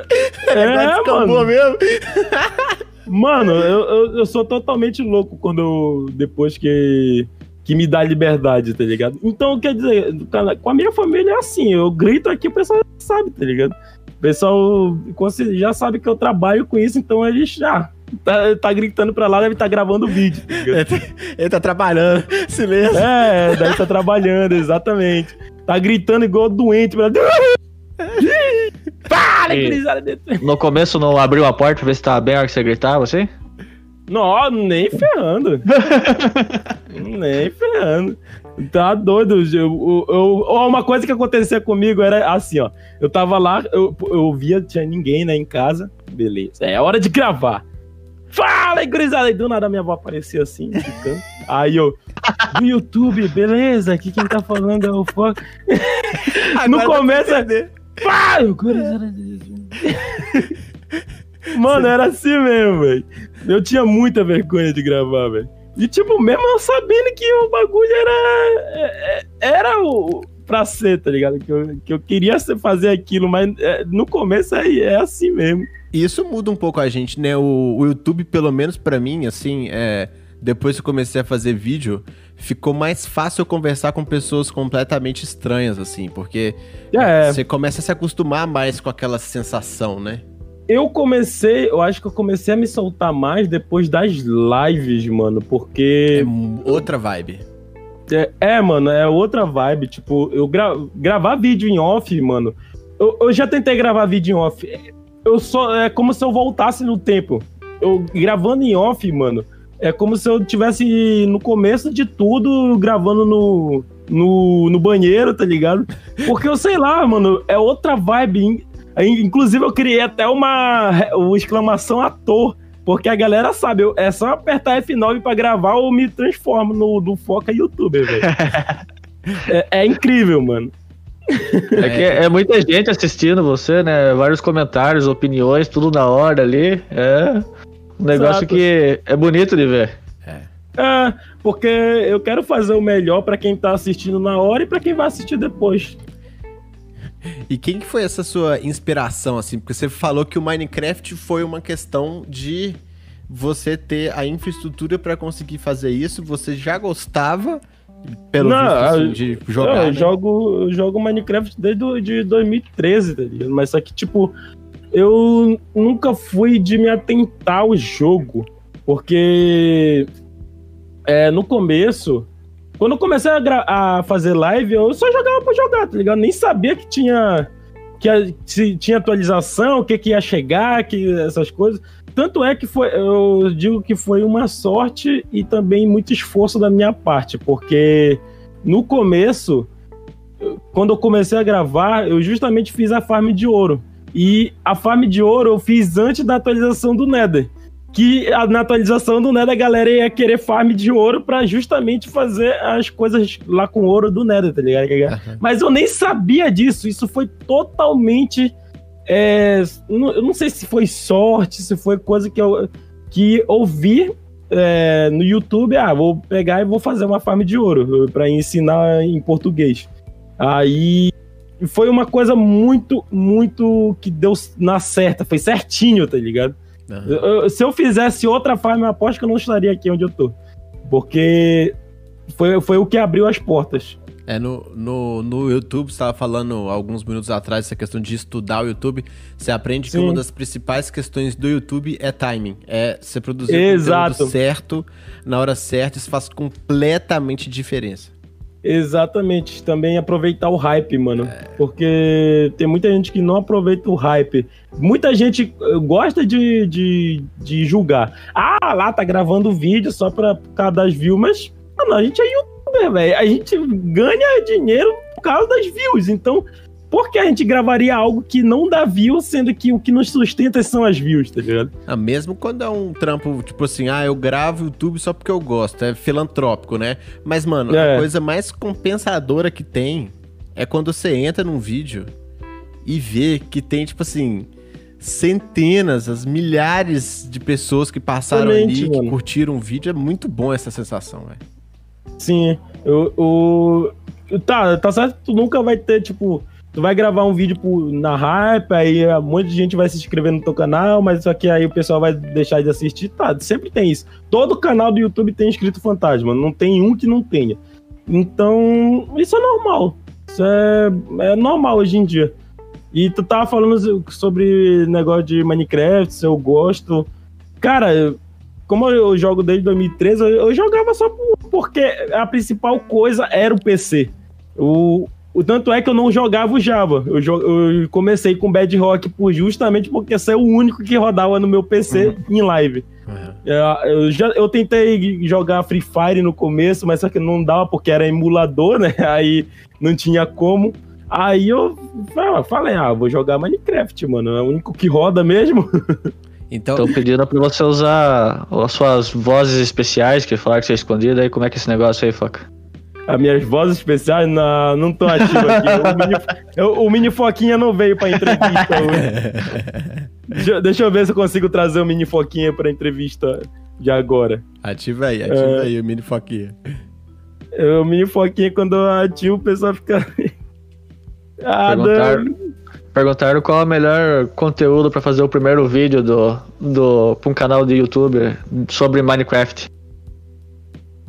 É, mano. mesmo? Mano, eu, eu, eu sou totalmente louco quando eu- depois que, que me dá liberdade, tá ligado? Então, quer dizer, com a minha família é assim, eu grito aqui, o pessoal sabe, tá ligado? O pessoal já sabe que eu trabalho com isso, então eles já tá, tá gritando pra lá, deve estar gravando vídeo, tá ligado? Ele tá trabalhando. Silêncio. É, daí tá trabalhando, exatamente. Tá gritando igual doente, pra... Para, gurizada dentro. No começo não abriu a porta pra ver se tava bem a hora que você gritava, assim? Não, nem ferrando. nem ferrando. Tá doido. Eu, eu, eu- uma coisa que acontecia comigo era assim, ó. Eu tava lá, eu, eu via, tinha ninguém, né, em casa. Beleza, é hora de gravar. Fala gurizada. E do nada minha avó aparecia assim, de canto. Aí eu, do YouTube, beleza? Aqui quem tá falando é o Foco. No Agora começo, dá pra entender. Pá, eu. Mano, era assim mesmo, velho. Eu tinha muita vergonha de gravar, velho. E, tipo, mesmo eu sabendo que o bagulho era. é- Era o. Pra ser, tá ligado? Que eu, que eu queria fazer aquilo, mas é, no começo é, é assim mesmo. E Isso muda um pouco a gente, né? O, o YouTube, pelo menos pra mim, assim, é, depois que eu comecei a fazer vídeo, ficou mais fácil conversar com pessoas completamente estranhas, assim, porque É. você começa a se acostumar mais com aquela sensação, né? eu comecei, eu acho que eu comecei a me soltar mais depois das lives, mano, porque. É outra vibe. É, é, mano, é outra vibe. Tipo, eu gra gravar vídeo em off, mano. Eu, eu já tentei gravar vídeo em off. Eu só. É como se eu voltasse no tempo. Eu gravando em off, mano. É como se eu tivesse no começo de tudo gravando no, no, no banheiro, tá ligado? Porque eu sei lá, mano, é outra vibe. In- in- Inclusive, eu criei até uma, uma exclamação ator. Porque a galera sabe, eu- é só apertar F9 pra gravar ou me transformo no, no Foca YouTuber, velho. é, é incrível, mano. É que é muita gente assistindo você, né? Vários comentários, opiniões, tudo na hora ali. É um negócio Exato. que é bonito de ver. É, porque eu quero fazer o melhor pra quem tá assistindo na hora e pra quem vai assistir depois. E quem que foi essa sua inspiração, assim? Porque você falou que o Minecraft foi uma questão de você ter a infraestrutura pra conseguir fazer isso. Você já gostava, pelo Não, visto, assim, de jogar, eu, né? jogo, eu jogo Minecraft desde o- de 2013, tá ligado? Mas só que, tipo, eu nunca fui de me atentar ao jogo. Porque é, no começo, quando eu comecei a, a fazer live, eu só jogava pra jogar, tá ligado? Nem sabia que tinha. Que a- se tinha atualização, o que, que ia chegar, que essas coisas. Tanto é que foi, eu digo que foi uma sorte e também muito esforço da minha parte, porque no começo, quando eu comecei a gravar, eu justamente fiz a farm de ouro. E a farm de ouro eu fiz antes da atualização do Nether. Que na atualização do Nether a galera ia querer farm de ouro pra justamente fazer as coisas lá com ouro do Nether, tá ligado? Aham. Mas eu nem sabia disso. Isso foi totalmente. é, eu não sei se foi sorte, se foi coisa que eu que ouvi é, no YouTube. Ah, vou pegar e vou fazer uma farm de ouro para ensinar em português. Aí foi uma coisa muito, muito que deu na certa, foi certinho, tá ligado? Aham. Eu- se eu fizesse outra farm, eu aposto que eu não estaria aqui onde eu tô. Porque foi, foi o que abriu as portas. É, no, no, no YouTube, você estava falando alguns minutos atrás essa questão de estudar o YouTube. Você aprende que Sim. uma das principais questões do YouTube é timing. É você produzir o Exato. conteúdo certo, na hora certa, isso faz completamente diferença. Exatamente, também aproveitar o hype, mano. Porque tem muita gente que não aproveita o hype. Muita gente eh, gosta de, de, de julgar. Ah, lá tá gravando vídeo só pra causa das views, mas, mano, a gente é youtuber, velho. A gente ganha dinheiro por causa das views. Então, por que a gente gravaria algo que não dá views, sendo que o que nos sustenta são as views, tá ligado? Ah, mesmo quando é um trampo, tipo assim, ah, eu gravo YouTube só porque eu gosto, é filantrópico, né? Mas, mano, É. a coisa mais compensadora que tem é quando você entra num vídeo e vê que tem, tipo assim, centenas, as milhares de pessoas que passaram Exatamente, ali, que mano. curtiram o vídeo. É muito bom essa sensação, velho. Sim, o, o- Tá, tá certo que tu nunca vai ter, tipo. Tu vai gravar um vídeo na hype, aí um monte de gente vai se inscrever no teu canal, mas só que aí o pessoal vai deixar de assistir. Tá, sempre tem isso. Todo canal do YouTube tem inscrito fantasma, não tem um que não tenha. Então, isso é normal. Isso é, é normal hoje em dia. E tu tava falando sobre negócio de Minecraft, se eu gosto. Cara, como eu jogo desde 2013, eu, jogava só por- porque a principal coisa era o PC. O, o tanto é que eu não jogava o Java. Eu, jo- eu comecei com Bedrock por, justamente porque esse é o único que rodava no meu PC em live. É, Eu, já, eu tentei jogar Free Fire no começo, mas só que não dava porque era emulador, né? Aí não tinha como. Aí eu fa- falei, ah, vou jogar Minecraft, mano. É o único que roda mesmo. Então, Tô pedindo pra você usar as suas vozes especiais, que falaram que você é escondido, aí como é que é esse negócio aí, Foca? As minhas vozes especiais não, não tô ativo aqui. O mini, eu- o mini Foquinha não veio pra entrevista hoje. Deixa, deixa eu ver se eu consigo trazer o mini Foquinha pra entrevista de agora. ativa aí, ativa É. aí o mini foquinha. É, O mini Foquinha, quando eu ativo, o pessoal fica. ah, Perguntaram, perguntaram qual é o melhor conteúdo pra fazer o primeiro vídeo do, do, pra um canal de YouTube sobre Minecraft.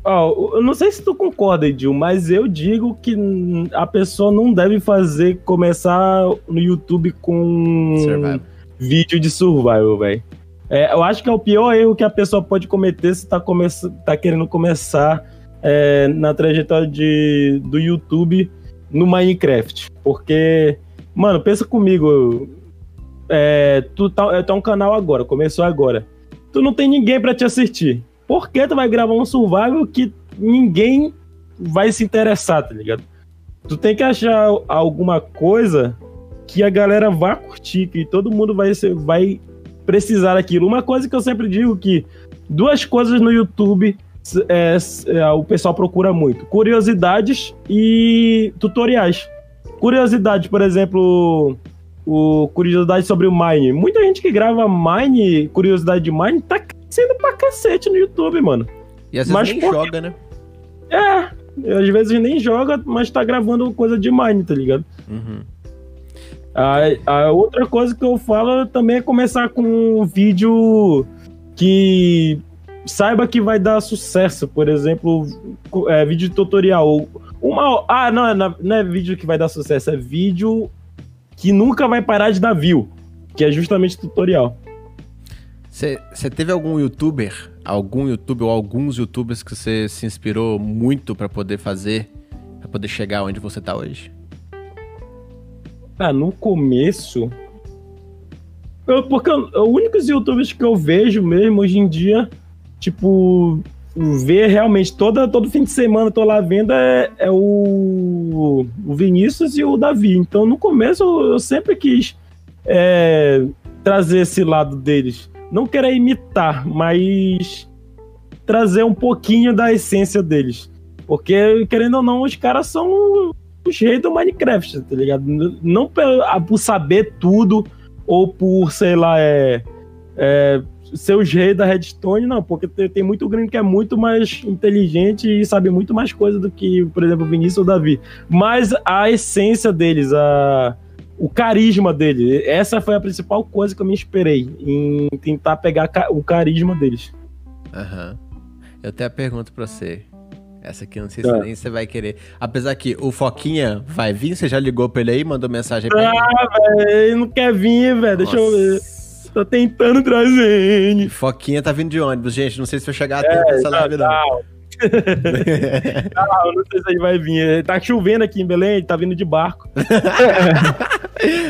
Ó, eu não sei se tu concorda, Edil, mas eu digo que a pessoa não deve fazer, começar no YouTube com Survival. vídeo de survival, velho. É, eu acho que é o pior erro que a pessoa pode cometer se tá, come tá querendo começar é, na trajetória de, do YouTube no Minecraft. Porque, mano, pensa comigo. É, tu, tá, tá um canal agora, começou agora. Tu não tem ninguém para te assistir. Por que tu vai gravar um survival que ninguém vai se interessar, tá ligado? Tu tem que achar alguma coisa que a galera vá curtir, que todo mundo vai, ser, vai precisar daquilo. Uma coisa que eu sempre digo que duas coisas no YouTube é, é, o pessoal procura muito: curiosidades e tutoriais. Curiosidade, por exemplo, o curiosidade sobre o Mine. Muita gente que grava Mine, curiosidade de Mine, tá crescendo pra cacete no YouTube, mano. E às vezes mas nem por... joga, né? É, às vezes nem joga, mas tá gravando coisa de Mine, tá ligado? Uhum. A, a outra coisa que eu falo também é começar com um vídeo que saiba que vai dar sucesso. Por exemplo, é, vídeo tutorial. Uma, ah, não, não é vídeo que vai dar sucesso, é vídeo que nunca vai parar de dar view, que é justamente tutorial. Você teve algum youtuber, algum youtuber ou alguns youtubers que você se inspirou muito para poder fazer, para poder chegar onde você tá hoje? Ah, no começo. Eu, porque os únicos youtubers que eu vejo mesmo hoje em dia tipo, ver realmente toda, todo fim de semana tô lá vendo é, é o, o Vinícius e o Davi. Então no começo eu, eu sempre quis é, trazer esse lado deles. Não querer imitar, mas trazer um pouquinho da essência deles. Porque, querendo ou não, os caras são os reis do Minecraft, tá ligado? Não por saber tudo ou por, sei lá, é, é ser os reis da Redstone, não, porque tem, muito gringo que é muito mais inteligente e sabe muito mais coisa do que, por exemplo, o Vinícius ou o Davi. Mas a essência deles, a, o carisma dele, essa foi a principal coisa que eu me inspirei em tentar pegar o carisma deles. Aham. Uhum. Eu tenho a pergunta pra você. Essa aqui eu não sei se é. nem você vai querer. Apesar que o Foquinha vai vir, você já ligou pra ele aí, mandou mensagem pra ele? Ah, velho, ele não quer vir, velho. Deixa eu ver. Tô tentando trazer. Foquinha tá vindo de ônibus, gente. Não sei se vai chegar a é, tempo essa live, não. Não, não sei se ele vai vir. Tá chovendo aqui em Belém, tá vindo de barco.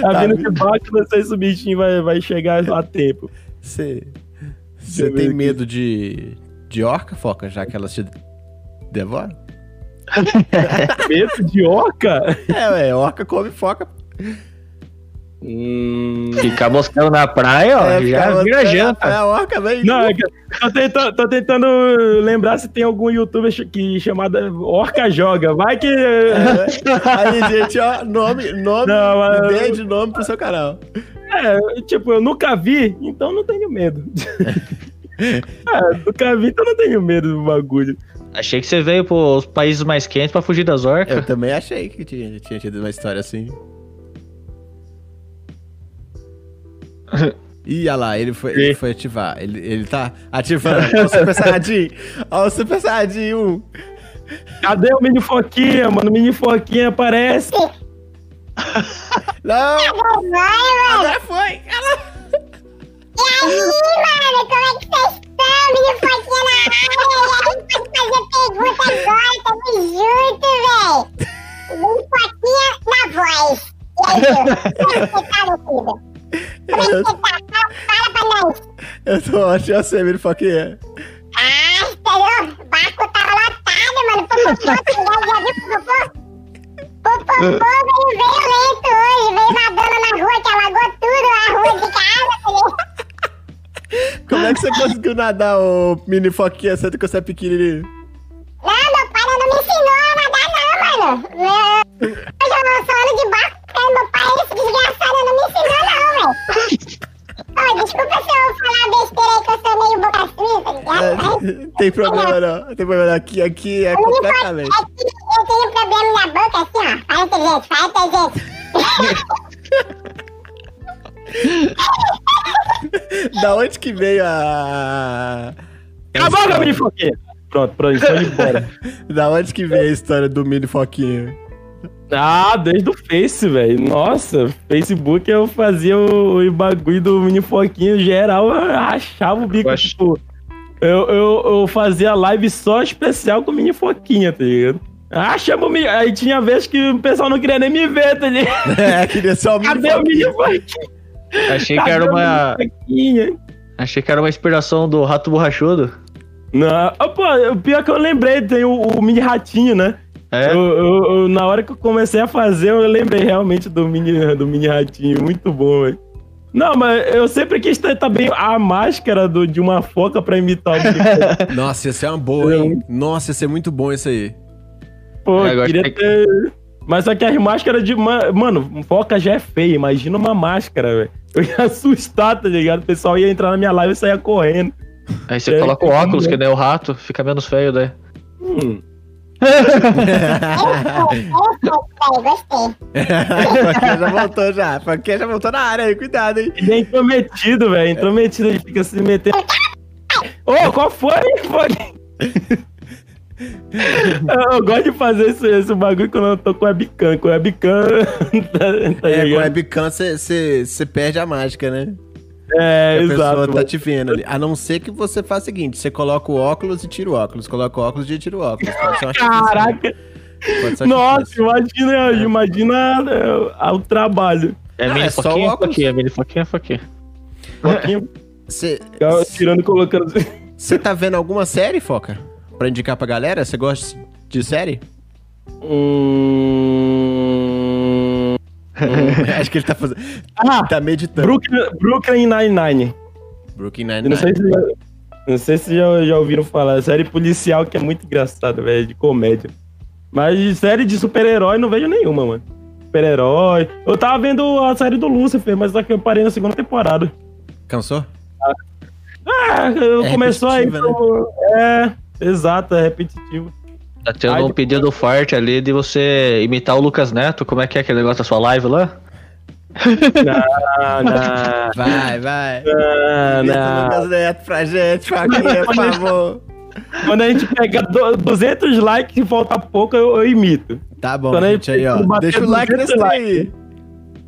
tá, tá vindo de barco, não sei se o bichinho vai, vai chegar a tempo. Você tem aqui. medo de, de orca, Foca, já que elas te devoram? medo de orca? É, ué, orca come foca. Hum... Ficar moscando na praia, ó, é, já vira janta. É, orca, velho. Não, é tô, tentando, tô tentando lembrar se tem algum youtuber que chamada Orca Joga. Vai que. É, aí, gente, ó, nome, nome, não, mas... ideia de nome pro seu canal. É, tipo, eu nunca vi, então não tenho medo. é, nunca vi, então não tenho medo do bagulho. Achei que você veio pros países mais quentes pra fugir das orcas. Eu também achei que tinha, tinha tido uma história assim. Ih, olha lá, ele foi, ele foi ativar. Ele, ele tá ativando. Olha o Super Saiyajin. Olha o Super Saiyajin 1. Cadê o mini foquinha, mano? O mini foquinha aparece. Não! Agora foi! Ela... E aí, mano, como é que vocês estão? Mini foquinha na área. E aí, pode fazer pergunta agora. Tamo junto, velho. Mini foquinha na voz. E aí, como é que você tá, meu filho? Eu, eu tô ótimo, eu sei, fala que é. Ah, entendeu? O barco tava lotado, mano. Popopô? Popopô veio violento hoje, veio nadando na rua, que alagou tudo a rua de casa, Como é que você conseguiu nadar, ô mini foquinha, sendo que você é pequenininho? Não, meu pai não me ensinou a nadar, não, mano. Eu, eu sou ano de barco, porque meu pai, esse desgraçado, não me ensinou, não desculpa se eu falar besteira aí que eu sou meio boca fria, tá ligado? É, tem problema não, tem problema não. Aqui, aqui é completamente. Aqui eu tenho problema na boca assim, ó. Fala inteligente, fala inteligente. da onde que veio a. Cala a boca, mini foquinha! Pronto, pronto, estou de fora. da onde que veio a história do mini foquinha? Ah, desde o Face, velho. Nossa, Facebook eu fazia o, o bagulho do mini foquinho geral, eu rachava o bico, Eu acho- tipo. Eu, eu, eu fazia live só especial com mini foquinha, tá ligado? Ah, chama o mini. Aí tinha vez que o pessoal não queria nem me ver, tá ligado? É, queria só o Cadê o mini foquinha? Achei que Cadê era o uma. mini foquinha? Achei que era uma inspiração do Rato Borrachudo. Não, ah, pô, o pior que eu lembrei, tem o, o mini ratinho, né? É? Eu- eu- eu- na hora que eu comecei a fazer, eu lembrei realmente do mini, do mini ratinho. Muito bom, velho. Não, mas eu sempre quis ter também a máscara do, de uma foca pra imitar o. Nossa, ia ser uma boa, hein? Nossa, ia ser muito bom isso aí. Pô, É, agora queria que- ter. Mas só que as máscaras de. ma- Mano, foca já é feia. Imagina uma máscara, velho. Eu ia assustar, tá ligado? O pessoal ia entrar na minha live e saia correndo. Aí você É, coloca o óculos, que- nem o rato, fica menos feio daí. Hum. Gostei. Foquinha já voltou já. Foquinha já voltou na área aí, cuidado, hein? Ele é intrometido, velho. Intrometido, ele fica se metendo. Ô, qual foi? Foi? Eu, gosto de fazer esse, esse bagulho quando eu tô com webcam. Com webcam, tá, tá É, com ligado? webcam você perde a mágica, né? É, a pessoa exato. tá te vendo ali. A não ser que você faça o seguinte: você coloca o óculos e tira o óculos. Coloca o óculos e tira o óculos. Artificial. Caraca! Nossa, imagina, imagina é, o trabalho. É mini é só foquinha, o óculos. foquinha, mini foquinha, foquinha. Pouquinho, Você tirando e colocando. você tá vendo alguma série, Foca? Pra indicar pra galera? Você gosta de série? Hum... Acho que ele tá fazendo. Ah, Tá meditando. Brooklyn, Brooklyn Nine-Nine. Brooklyn Eu Não sei Nine-Nine. se já, não sei se já, já ouviram falar. Série policial que é muito engraçada, velho, de comédia. Mas série de super-herói não vejo nenhuma, mano. Super-herói. Eu tava vendo a série do Lucifer, mas só que eu parei na segunda temporada. Cansou? Ah, eu É começou aí. então- É, exato, é repetitivo. Tá tendo Ai, um de- pedido forte ali de você imitar o Lucas Neto. Como é que é aquele negócio da sua live lá? Não, não, Vai, vai. não, não. Lucas Neto pra gente, Foquinha, por favor. Quando a gente pega do- 200 likes e falta pouco, eu, eu imito. Tá bom, Quando gente, aí, ó. Deixa o like 200 nesse aí.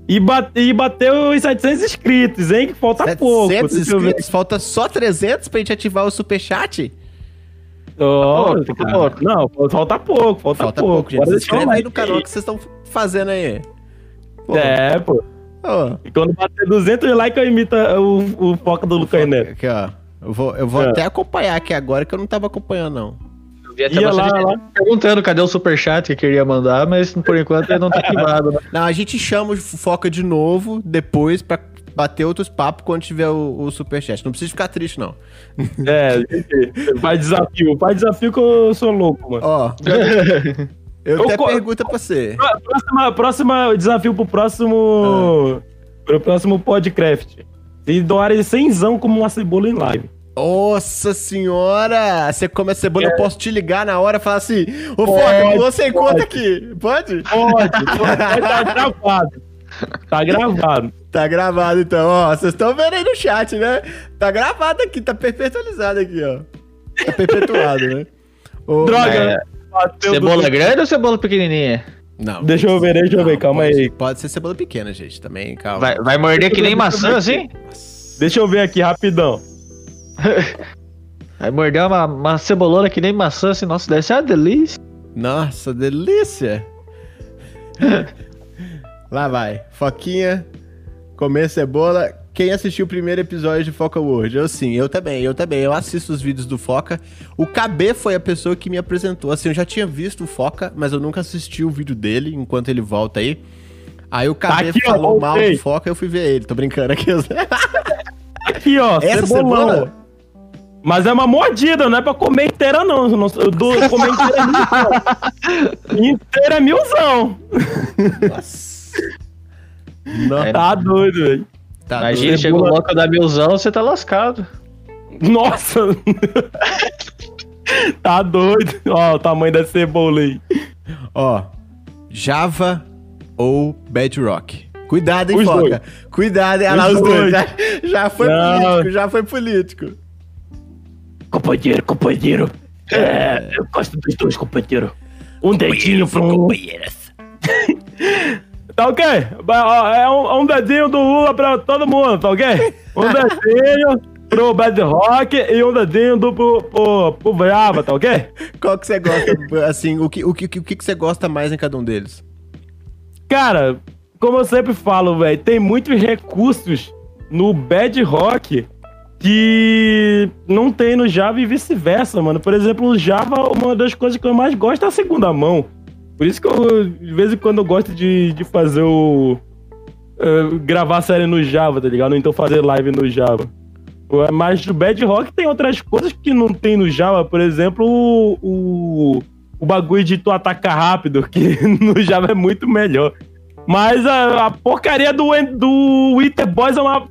E, bate, e bateu os 700 inscritos, hein? Que falta pouco. 700 Deixa eu ver. inscritos, falta só 300 pra gente ativar o superchat? Oh, Falta cara. pouco. Não, falta pouco, falta, Falta pouco. pouco, gente. Se inscreve aí no canal que vocês estão fazendo aí. Pô, É, pô. ó, E quando bater 200 likes, eu imito o, o foca do Lucas Neto. Aqui, ó. Eu vou, eu vou É. até acompanhar aqui agora que eu não tava acompanhando, não. Eu vi até Ia bastante lá, gente lá. perguntando cadê o superchat que queria mandar, mas por enquanto ele não tá ativado, né? Não, a gente chama o Foca de novo depois pra bater outros papos quando tiver o, o superchat. Não precisa ficar triste, não. É, faz desafio. Faz desafio que eu sou louco, mano. Ó, eu Eu tenho co- pergunta pra você. Pró- Próxima, próxima desafio pro próximo. Pro próximo podcast. Se doarem 100 como uma cebola em live. Nossa senhora! Você come a cebola, É. eu posso te ligar na hora e falar assim: Ô Foca, você conta aqui. Pode? Pode, pode, tá gravado. Tá gravado. Tá gravado então, ó. Vocês estão vendo aí no chat, né? Tá gravado aqui, tá perpetualizado aqui, ó. Tá perpetuado, né? Ô, Droga, É, cebola do- grande ou cebola pequenininha? Não. Deixa eu ver, deixa eu ver, calma pode, aí. Pode ser cebola pequena, gente, também, calma. Vai, vai morder que nem maçã, assim? Deixa eu ver aqui rapidão. Vai morder uma, uma cebolona que nem maçã, assim, nossa, deve ser uma delícia. Nossa, delícia! Lá vai. Foquinha, comer cebola. Quem assistiu o primeiro episódio de Foca World? Eu sim, eu também, eu também. Eu assisto os vídeos do Foca. O KB foi a pessoa que me apresentou. Assim, eu já tinha visto o Foca, mas eu nunca assisti o vídeo dele enquanto ele volta aí. Aí o KB Tá aqui, ó, falou mal voltei. do Foca, eu fui ver ele. Tô brincando aqui. Aqui, ó, Essa cebolão. cebola? Mas é uma mordida, não é pra comer inteira, não. Eu, não, eu dou comer inteira é milzão. Inteira é milzão. Nossa. Nossa, Tá doido, velho. tá Imagina, doido. chega o cebola- louco da milzão, você tá lascado. Nossa! tá doido. Ó, o tamanho da cebola aí. Ó, Java ou Bedrock? Cuidado, hein, Os Foca? dois. Cuidado, hein? Olha lá Os os dois. dois. Já, já foi Não. político, já foi político. Companheiro, companheiro. É, eu gosto dos dois, companheiro. Um dedinho pra um. Tá ok? Ba- ó, É um, um dedinho do Lula pra todo mundo, tá ok? Um dedinho pro Bad Rock e um dedinho do, pro, pro, pro Brava, tá ok? Qual que você gosta, assim, o que, o, que, o que você gosta mais em cada um deles? Cara, como eu sempre falo, velho, tem muitos recursos no Bad Rock que não tem no Java e vice-versa, mano. Por exemplo, o Java, uma das coisas que eu mais gosto é a segunda mão. Por isso que eu, de vez em quando, eu gosto de, de fazer o. eh, gravar série no Java, tá ligado? Ou então fazer live no Java. Mas o Bad Rock tem outras coisas que não tem no Java. Por exemplo, o, o, o bagulho de tu atacar rápido, que no Java é muito melhor. Mas a, a porcaria do, do Wither Boys é uma.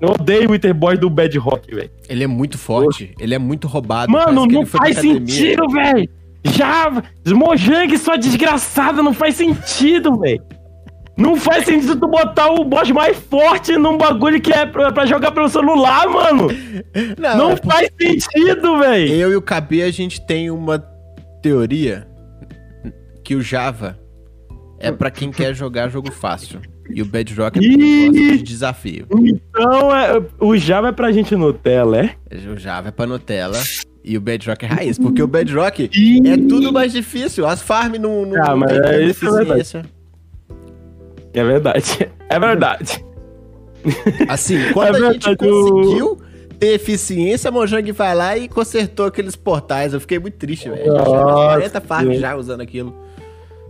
Eu odeio o Wither Boys do Bad Rock, velho. Ele é muito forte, ele é muito roubado. Mano, não faz sentido, velho. Já, Mojang, sua desgraçada, não faz sentido, velho. Não faz sentido tu botar o boss mais forte num bagulho que é pra, pra jogar pelo celular, mano. Não, Não é faz sentido, velho. Eu e o KB, a gente tem uma teoria que o Java é pra quem quer jogar jogo fácil. E o Bedrock é pra quem gosta de desafio. Então, é, o Java é pra gente Nutella, é? O Java é pra Nutella e o Bedrock é raiz. Porque o Bedrock é tudo mais difícil. As farm não, não, Ah, mas tem é tanta isso é verdade. É verdade. É verdade. Assim, quando É a gente conseguiu ter eficiência, a Mojang vai lá e consertou aqueles portais. Eu fiquei muito triste, velho. A gente tinha umas Nossa, 40 farms gente. já usando aquilo.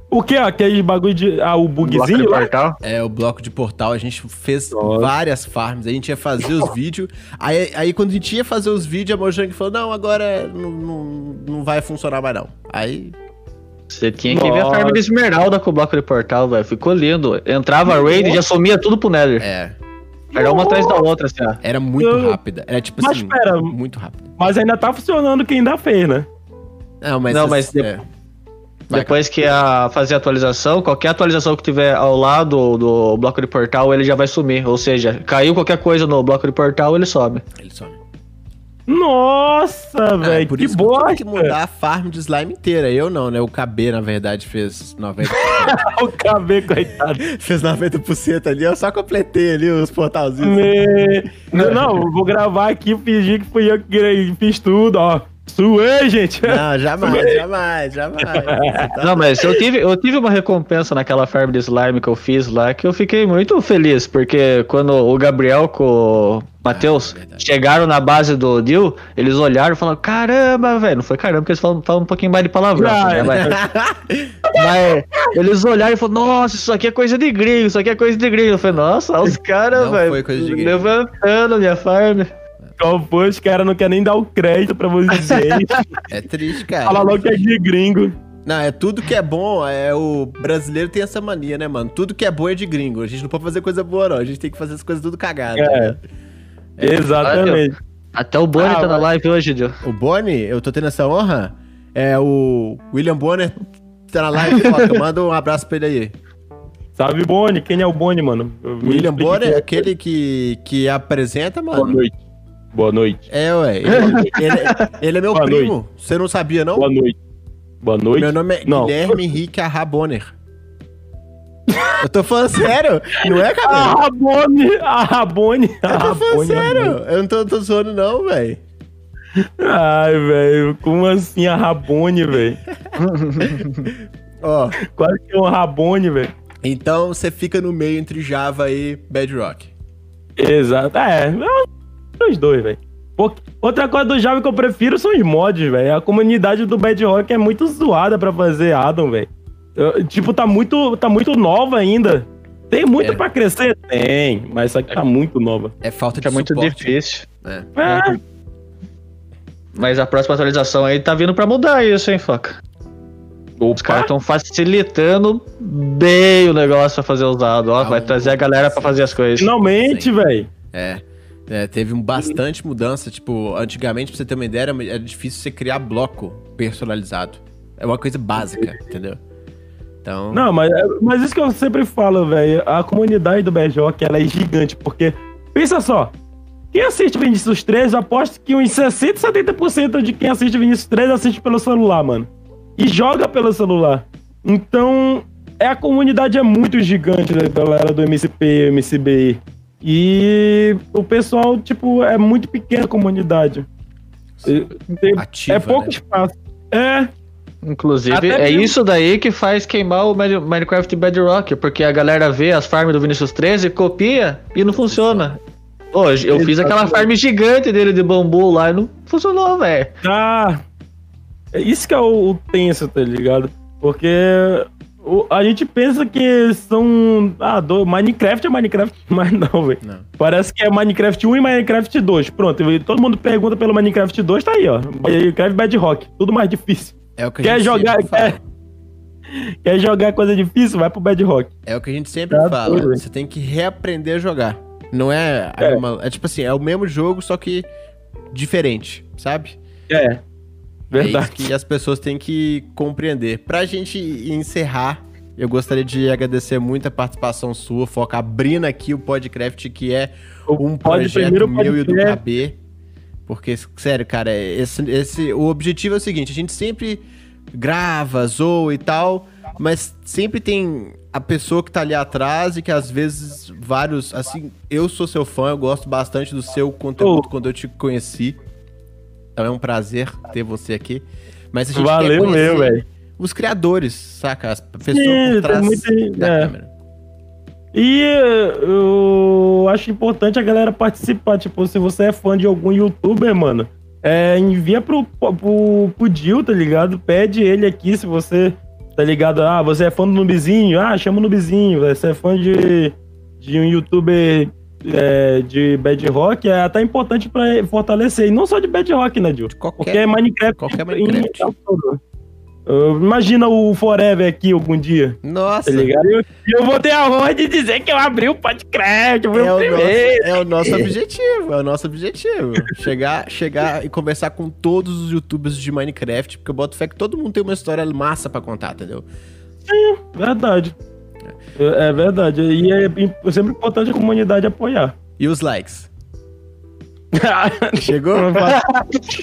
O que? Aquele bagulho de. Ah, o Bloco de bugzinho lá? portal. É, o bloco de portal, a gente fez Nossa. várias farms, a gente ia fazer os vídeos. Aí, aí quando a gente ia fazer os vídeos, a Mojang falou: não, agora não, não, não vai funcionar mais não. Aí. Você tinha que ver a Nossa. farm de esmeralda com o bloco de portal, velho. Ficou lindo. Entrava a raid e já sumia tudo pro Nether. É. Era uma atrás da outra, assim, ó. Era muito Eu- rápida. Era tipo Mas assim. pera. Muito rápida. Mas ainda tá funcionando quem ainda fez, né? Não, mas. Não, mas é. Vai, Depois que a fazer a atualização, qualquer atualização que tiver ao lado do bloco de portal, ele já vai sumir. Ou seja, caiu qualquer coisa no bloco de portal, ele some. Ele some. Nossa, Ah, velho, por que isso que bosta. tive que mudar a farm de slime inteira. Eu não, né? O KB, na verdade, fez 90%. o cabelo, coitado. fez 90% ali. Eu só completei ali os portalzinhos. Me- Não, não, eu vou gravar aqui e fingir que fui eu que fiz tudo, ó. Suei, gente. Não, jamais, jamais, jamais. Você tá- Não, mas eu tive, eu tive uma recompensa naquela farm de slime que eu fiz lá, que eu fiquei muito feliz, porque quando o Gabriel com o Matheus Ah, verdade. chegaram na base do Dio, eles olharam e falaram, caramba, velho. Não foi caramba, porque eles falam, falam um pouquinho mais de palavrão. Ah, né? Mas, mas eles olharam e falaram, nossa, isso aqui é coisa de gringo, isso aqui é coisa de gringo. Eu falei, nossa, olha os caras, velho, foi coisa de gringo. levantando minha farm. Foi? Os caras não querem nem dar o crédito pra vocês. É triste, cara. Fala logo que é de gringo. Não, é tudo que é bom, é o brasileiro tem essa mania, né, mano? Tudo que é bom é de gringo. A gente não pode fazer coisa boa, não. A gente tem que fazer as coisas tudo cagado. É. Exatamente. Até o Bonnie Ah, tá na live hoje, Dio. O Boni, eu tô tendo essa honra. É o William Bonner tá na live, foto. Manda um abraço pra ele aí. Salve, Boni. Quem é o Boni, mano? O William Bonner é aquele que, que apresenta, Boa mano. noite. Boa noite. É, ué. Ele, ele- ele é meu Boa primo. Você não sabia, não? Boa noite. Boa noite. Meu nome é Não. Guilherme Henrique Arra Bonner. Eu tô falando sério. Não é, A cabelo? Rabone! A Rabone! A Eu tô falando Rabone! sério. Eu não tô, tô zoando, não, velho. Ai, velho. Como assim a Rabone, velho? Ó, Quase que é um Rabone, velho. então você fica no meio entre Java e Bedrock. Exato. É, é os dois, velho. Outra coisa do Java que eu prefiro são os mods, velho. A comunidade do Bad Rock é muito zoada pra fazer Adam, velho. Tipo, tá muito, tá muito nova ainda. Tem muito É. pra crescer? Tem, mas isso aqui tá muito nova. É falta de É muito suporte. difícil. É. É, Mas a próxima atualização aí tá vindo pra mudar isso, hein, Foca? Os caras estão facilitando bem o negócio pra fazer usado, ó. Ah, Vai um- trazer a galera pra fazer as coisas. finalmente, velho. É. É, teve um bastante mudança. Tipo, antigamente, pra você ter uma ideia, era, difícil você criar bloco personalizado. É uma coisa básica, entendeu? Então. Não, mas, mas isso que eu sempre falo, velho. A comunidade do BJ ela é gigante, porque. Pensa só. Quem assiste Vinícius 3, eu aposto que uns 60, 70% de quem assiste Vinícius 3 assiste pelo celular, mano. E joga pelo celular. Então, é, a comunidade é muito gigante, né, galera do MCP, MCBI. E o pessoal, tipo, é muito pequena a comunidade. Tem- Ativa, é pouco né? espaço. É, Inclusive, Até é mesmo- isso daí que faz queimar o Mine- Minecraft Bedrock, porque a galera vê as farms do Vinicius 13, copia e não funciona. Hoje, eu fiz aquela farm gigante dele de bambu lá e não funcionou, velho. Ah, é isso que é o, o tenso, tá ligado? Porque a gente pensa que são. Ah, do, Minecraft é Minecraft, mas não, velho. Parece que é Minecraft 1 e Minecraft 2. Pronto, todo mundo pergunta pelo Minecraft 2, tá aí, ó. Minecraft Bedrock, tudo mais difícil. É o que a Quer gente jogar, quer, quer jogar coisa difícil? Vai pro Bedrock. É o que a gente sempre Tá fala. hein? Você tem que reaprender a jogar. Não é, É. mesma- é tipo assim, é o mesmo jogo, só que diferente, sabe? É. É Verdade. isso que as pessoas têm que compreender. Pra gente encerrar, eu gostaria de agradecer muito a participação sua, Foca, abrindo aqui o Podcraft, que é um Pode projeto meu e do. KB. Porque, sério, cara, esse, esse, o objetivo é o seguinte: a gente sempre grava, zoa e tal, mas sempre tem a pessoa que tá ali atrás e que às vezes vários. Assim, eu sou seu fã, eu gosto bastante do seu conteúdo Ô. quando eu te conheci. Então é um prazer ter você aqui. Mas a gente quer Valeu conhecer mesmo, velho. os criadores, saca? As pessoas Sim, por trás muito- da é. câmera. E eu acho importante a galera participar. Tipo, se você é fã de algum youtuber, mano, é, envia pro, pro, pro Dil, tá ligado? Pede ele aqui se você, tá ligado? Ah, você é fã do Nubizinho? Ah, chama o Nubizinho. Você é fã de, de um youtuber é, de Bad Rock? É até importante pra fortalecer. E não só de Bad Rock, né, Dil? Qualquer, Porque Minecraft. qualquer Minecraft. Uh, imagina o Forever aqui algum dia. Nossa, Tá ligado? E eu, eu vou ter a honra de dizer que eu abri o podcast, É o nosso, é o nosso objetivo, é o nosso objetivo. Chegar, chegar e conversar com todos os youtubers de Minecraft, porque eu boto fé que todo mundo tem uma história massa pra contar, entendeu? Verdade. É, é verdade. E é sempre importante a comunidade apoiar. E os likes? Chegou?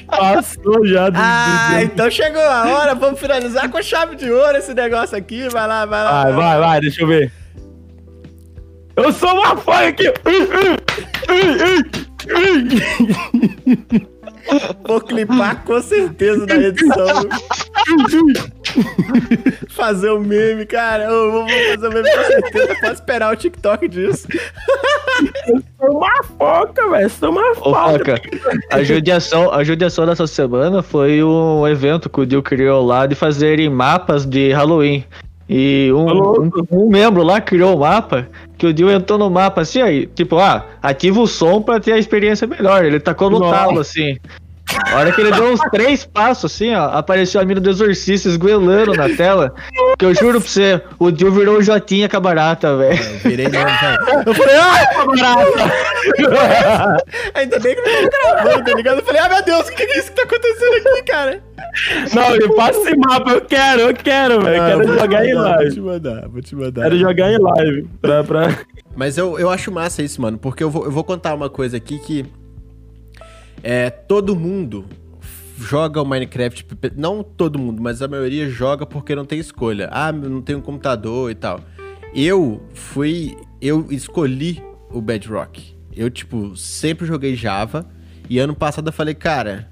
Passou já. do- ah, do- então chegou a hora, vamos finalizar com a chave de ouro esse negócio aqui, vai lá, vai lá. Vai, vai, vai, deixa eu ver. Eu sou uma fã aqui. Vou clipar com certeza na edição. fazer o meme, cara. Eu vou fazer o meme com certeza. Pode esperar o TikTok disso. Sou uma foca, velho. Sou uma Ô, foca. A judiação, a judiação dessa semana foi um evento que o Dio criou lá de fazerem mapas de Halloween. E um, um, um membro lá criou um mapa que o Dio entrou no mapa assim, aí, tipo, ah, ativa o som pra ter a experiência melhor. Ele tacou no Nossa. talo, assim. A hora que ele deu uns três passos, assim, ó, apareceu a mina do exorcista esgoelando na tela. Que eu juro pra você, o Dio virou o Jotinha com a barata, velho. Eu virei mesmo, velho. Eu falei, ah, Ainda bem que não tô gravando, tá ligado? Eu falei, ah, meu Deus, o que é isso que tá acontecendo aqui, cara? Não, me passa esse mapa. Eu quero, eu quero, velho. Ah, eu Quero vou jogar em mandar, Vou live. te mandar, vou te mandar. Quero jogar em live. Pra, pra... Mas eu, eu acho massa isso, mano, porque eu vou, eu vou contar uma coisa aqui que é, todo mundo joga o Minecraft, não todo mundo, mas a maioria joga porque não tem escolha. Ah, não tem um computador e tal. Eu fui, eu escolhi o Bedrock. Eu, tipo, sempre joguei Java e ano passado eu falei, cara,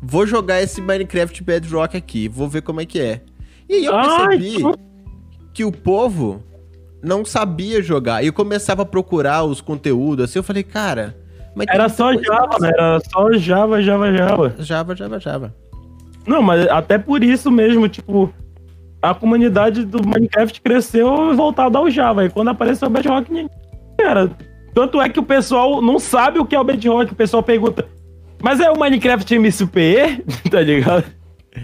vou jogar esse Minecraft Bedrock aqui, vou ver como é que é. E aí eu Ai, percebi que o povo não sabia jogar. E eu começava a procurar os conteúdos, assim, eu falei, cara... Mas Era só Java, né? Era só Java, Java, Java. Java, Java, Java. Não, mas até por isso mesmo, tipo, a comunidade do Minecraft cresceu voltada ao Java. E quando apareceu o Bedrock, ninguém era. Tanto é que o pessoal não sabe o que é o Bedrock. O pessoal pergunta, mas é o Minecraft MCPE? tá ligado?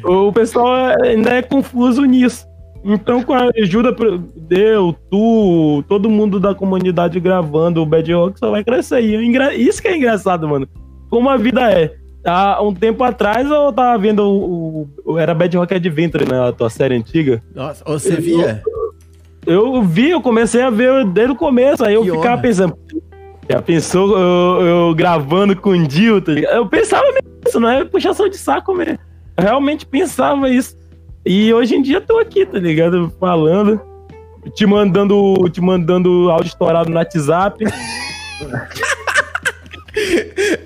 O pessoal ainda é confuso nisso. Então, com a ajuda pro- deu, tu, todo mundo da comunidade gravando o Bedrock só vai crescer. E isso que é engraçado, mano. Como a vida é. Há um tempo atrás eu tava vendo o. o- era Bedrock Adventure, né? A tua série antiga. Nossa, você via? Eu vi, eu comecei a ver desde o começo. Aí eu Que ficava honra. pensando. Já pensou eu, eu gravando com o tá ligado? Eu pensava mesmo isso, não é puxação de saco mesmo. Eu realmente pensava isso. E hoje em dia tô aqui, tá ligado? Falando, te mandando, te mandando áudio estourado no WhatsApp.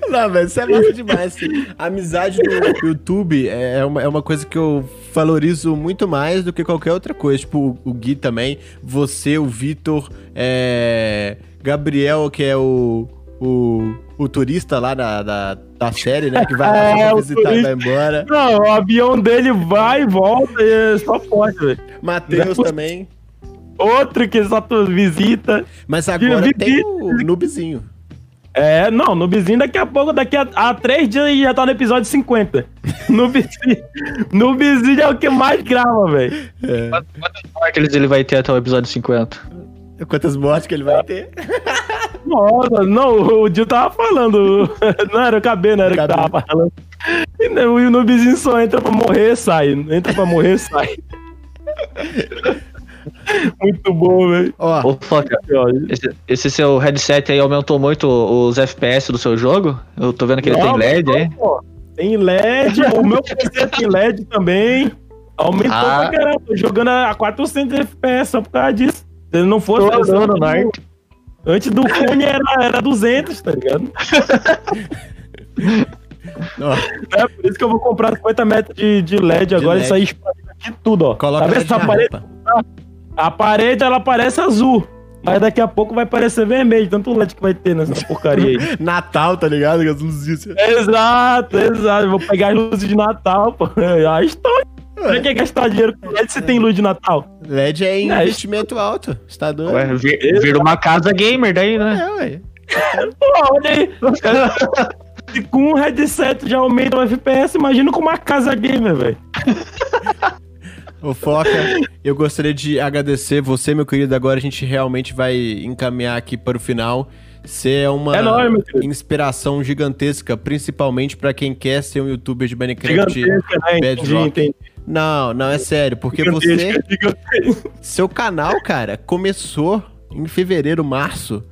Não, velho, isso é massa demais. assim. A amizade no YouTube é uma, é uma coisa que eu valorizo muito mais do que qualquer outra coisa. Tipo, o, o Gui também, você, o Vitor, é, Gabriel, que é o, o, o turista lá da, da, da série, né? Que vai lá É, visitar e vai embora. Não, o avião dele vai e volta e é só forte, velho. Matheus também. Outro que só tu visita. Mas agora tem o Noobzinho. É, não, no vizinho daqui a pouco, daqui a, a três dias ele já tá no episódio 50. No vizinho, no vizinho é o que mais grava, velho. Quantas mortes ele vai ter até o episódio 50? Quantas mortes que ele vai ter? Nossa, não, o Dil tava falando. Não era o KB, não era o que Cabelo. tava falando. E o Noobzinho só entra pra morrer sai. Entra pra morrer sai. Muito bom, velho. Ó, Ô, Foca, esse, esse seu headset aí aumentou muito os FPS do seu jogo? Eu tô vendo que ele tem Não, LED aí. pô, Tem LED, o meu PC tem LED também. Aumentou Ah. pra caramba. Tô jogando a 400 FPS só por causa disso. Se ele não fosse. Tô antes no norte. Antes do fone era, era 200, tá ligado? É por isso que eu vou comprar 50 metros de, de LED agora LED. e sair espalhando aqui tudo, ó. coloca tá essa parede? A parede ela parece azul. Mas daqui a pouco vai parecer vermelho, tanto LED que vai ter nessa porcaria aí. Natal, tá ligado? As luzinhas. exato, exato. Eu vou pegar as luzes de Natal, pô. Aí estou. Pra que gastar dinheiro com LED se tem luz de Natal? LED é É, investimento alto. Você tá doido? Ué, vi- vira uma casa gamer daí, né? É, ué. Pô, olha aí. Se com um headset já aumenta o FPS, imagina com uma casa gamer, velho. Ô, Foca, eu gostaria de agradecer você, meu querido. Agora a gente realmente vai encaminhar aqui para o final. Você é uma É nóis, inspiração gigantesca, principalmente para quem quer ser um youtuber de Minecraft. Gigantesca, né? Entendi, Bedrock. entendi. Não, não, é sério, porque você, seu canal, cara, começou em fevereiro, março,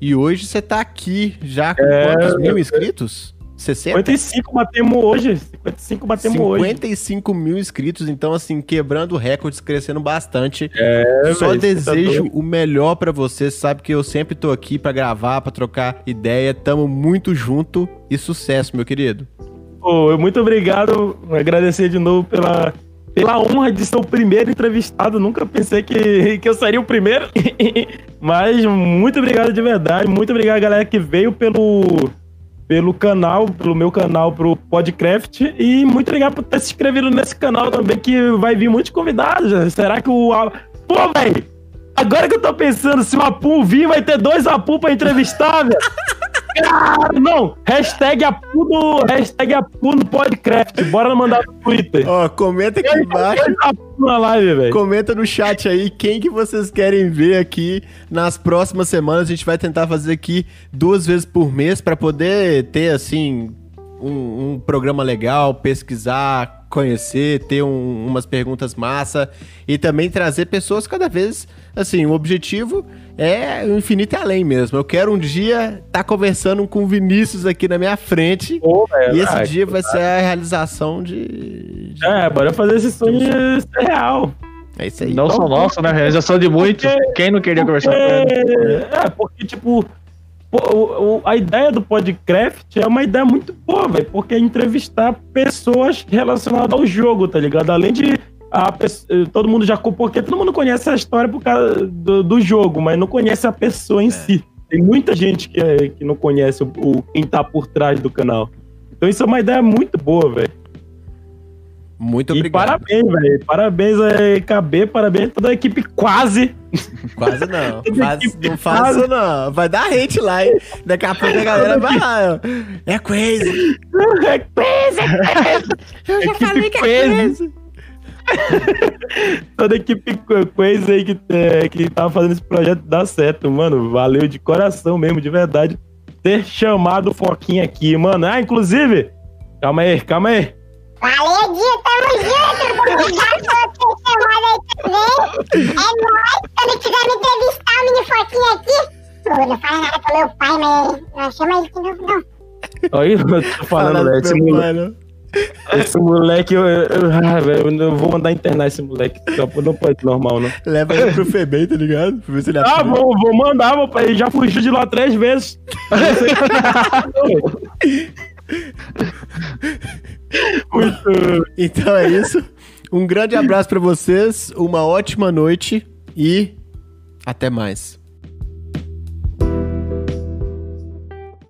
e hoje você tá aqui já com É, quantos mil é. inscritos? 60? 55 batemos hoje. 55 batemos hoje. 55 mil inscritos, então assim, quebrando recordes, crescendo bastante. É, Só você tá desejo doido. o melhor pra você, sabe que eu sempre tô aqui pra gravar, pra trocar ideia, tamo muito junto e sucesso, meu querido. Pô, muito obrigado. Agradecer de novo pela, pela honra de ser o primeiro entrevistado. Nunca pensei que, que eu seria o primeiro. Mas muito obrigado de verdade. Muito obrigado, galera, que veio pelo, pelo canal, pelo meu canal, pro Podcraft. E muito obrigado por ter se inscrevido nesse canal também, que vai vir muitos convidados. Será que o. Pô, velho! Agora que eu tô pensando, se o Apu vir, vai ter dois Apu pra entrevistar, velho. Não! Hashtag Apu no, hashtag Apu no Podcraft. Bora mandar no Twitter. Ó, comenta aqui embaixo. Na live, velho. Comenta no chat aí quem que vocês querem ver aqui nas próximas semanas. A gente vai tentar fazer aqui duas vezes por mês para poder ter assim um, um programa legal, pesquisar, conhecer, ter um- umas perguntas massa e também trazer pessoas cada vez assim. O objetivo é o infinito e além mesmo. Eu quero um dia estar conversando com o Vinícius aqui na minha frente. Pô, velho, E esse ai, dia vai ser a realização de. de- É, bora fazer esse sonho ser real. É isso aí. Não só nosso, né? Realização de muitos. Porque- Quem não queria conversar com ele? É, é, porque, tipo, o- o- a ideia do podcast é uma ideia muito boa, velho. Porque é entrevistar pessoas relacionadas ao jogo, tá ligado? Além de. A, eh, todo mundo já. Porque todo mundo conhece a história por causa do, do jogo, mas não conhece a pessoa em si. Tem muita gente que, é- que não conhece o, o- quem tá por trás do canal. Então isso é uma ideia muito boa, velho. Muito E obrigado. parabéns, velho. Parabéns aí, KB, parabéns a toda a equipe quase. Quase não. Faz, não faz isso não. Vai dar hate lá, hein? Daqui a pouco a galera vai lá. ó. É crazy. É crazy, é crazy. Eu já Equipe falei que é crazy. crazy. Toda a equipe coisa aí que, é, que tava fazendo esse projeto dar certo, mano. Valeu de coração mesmo, de verdade. Ter chamado o Foquinha aqui, mano. Ah, inclusive. Calma aí, calma aí. Valeu, Dia, tamo junto. Obrigado pelo seu chamado aí também. É nóis. Quando tiver me entrevistar, o menino Foquinha aqui. Eu não falo nada pro meu pai, mas não chama ele de novo, não. Olha, o que eu tô falando, Léo. Esse, esse moleque, eu, eu, ah, eu, eu, vou mandar internar esse moleque. Não pode normal, não. Leva ele pro Febem, tá ligado? Pra ver se ele Ah, vou, vou mandar, meu pai. Ele já fugiu de lá três vezes. Muito. Então é isso. Um grande abraço para vocês, uma ótima noite e até mais.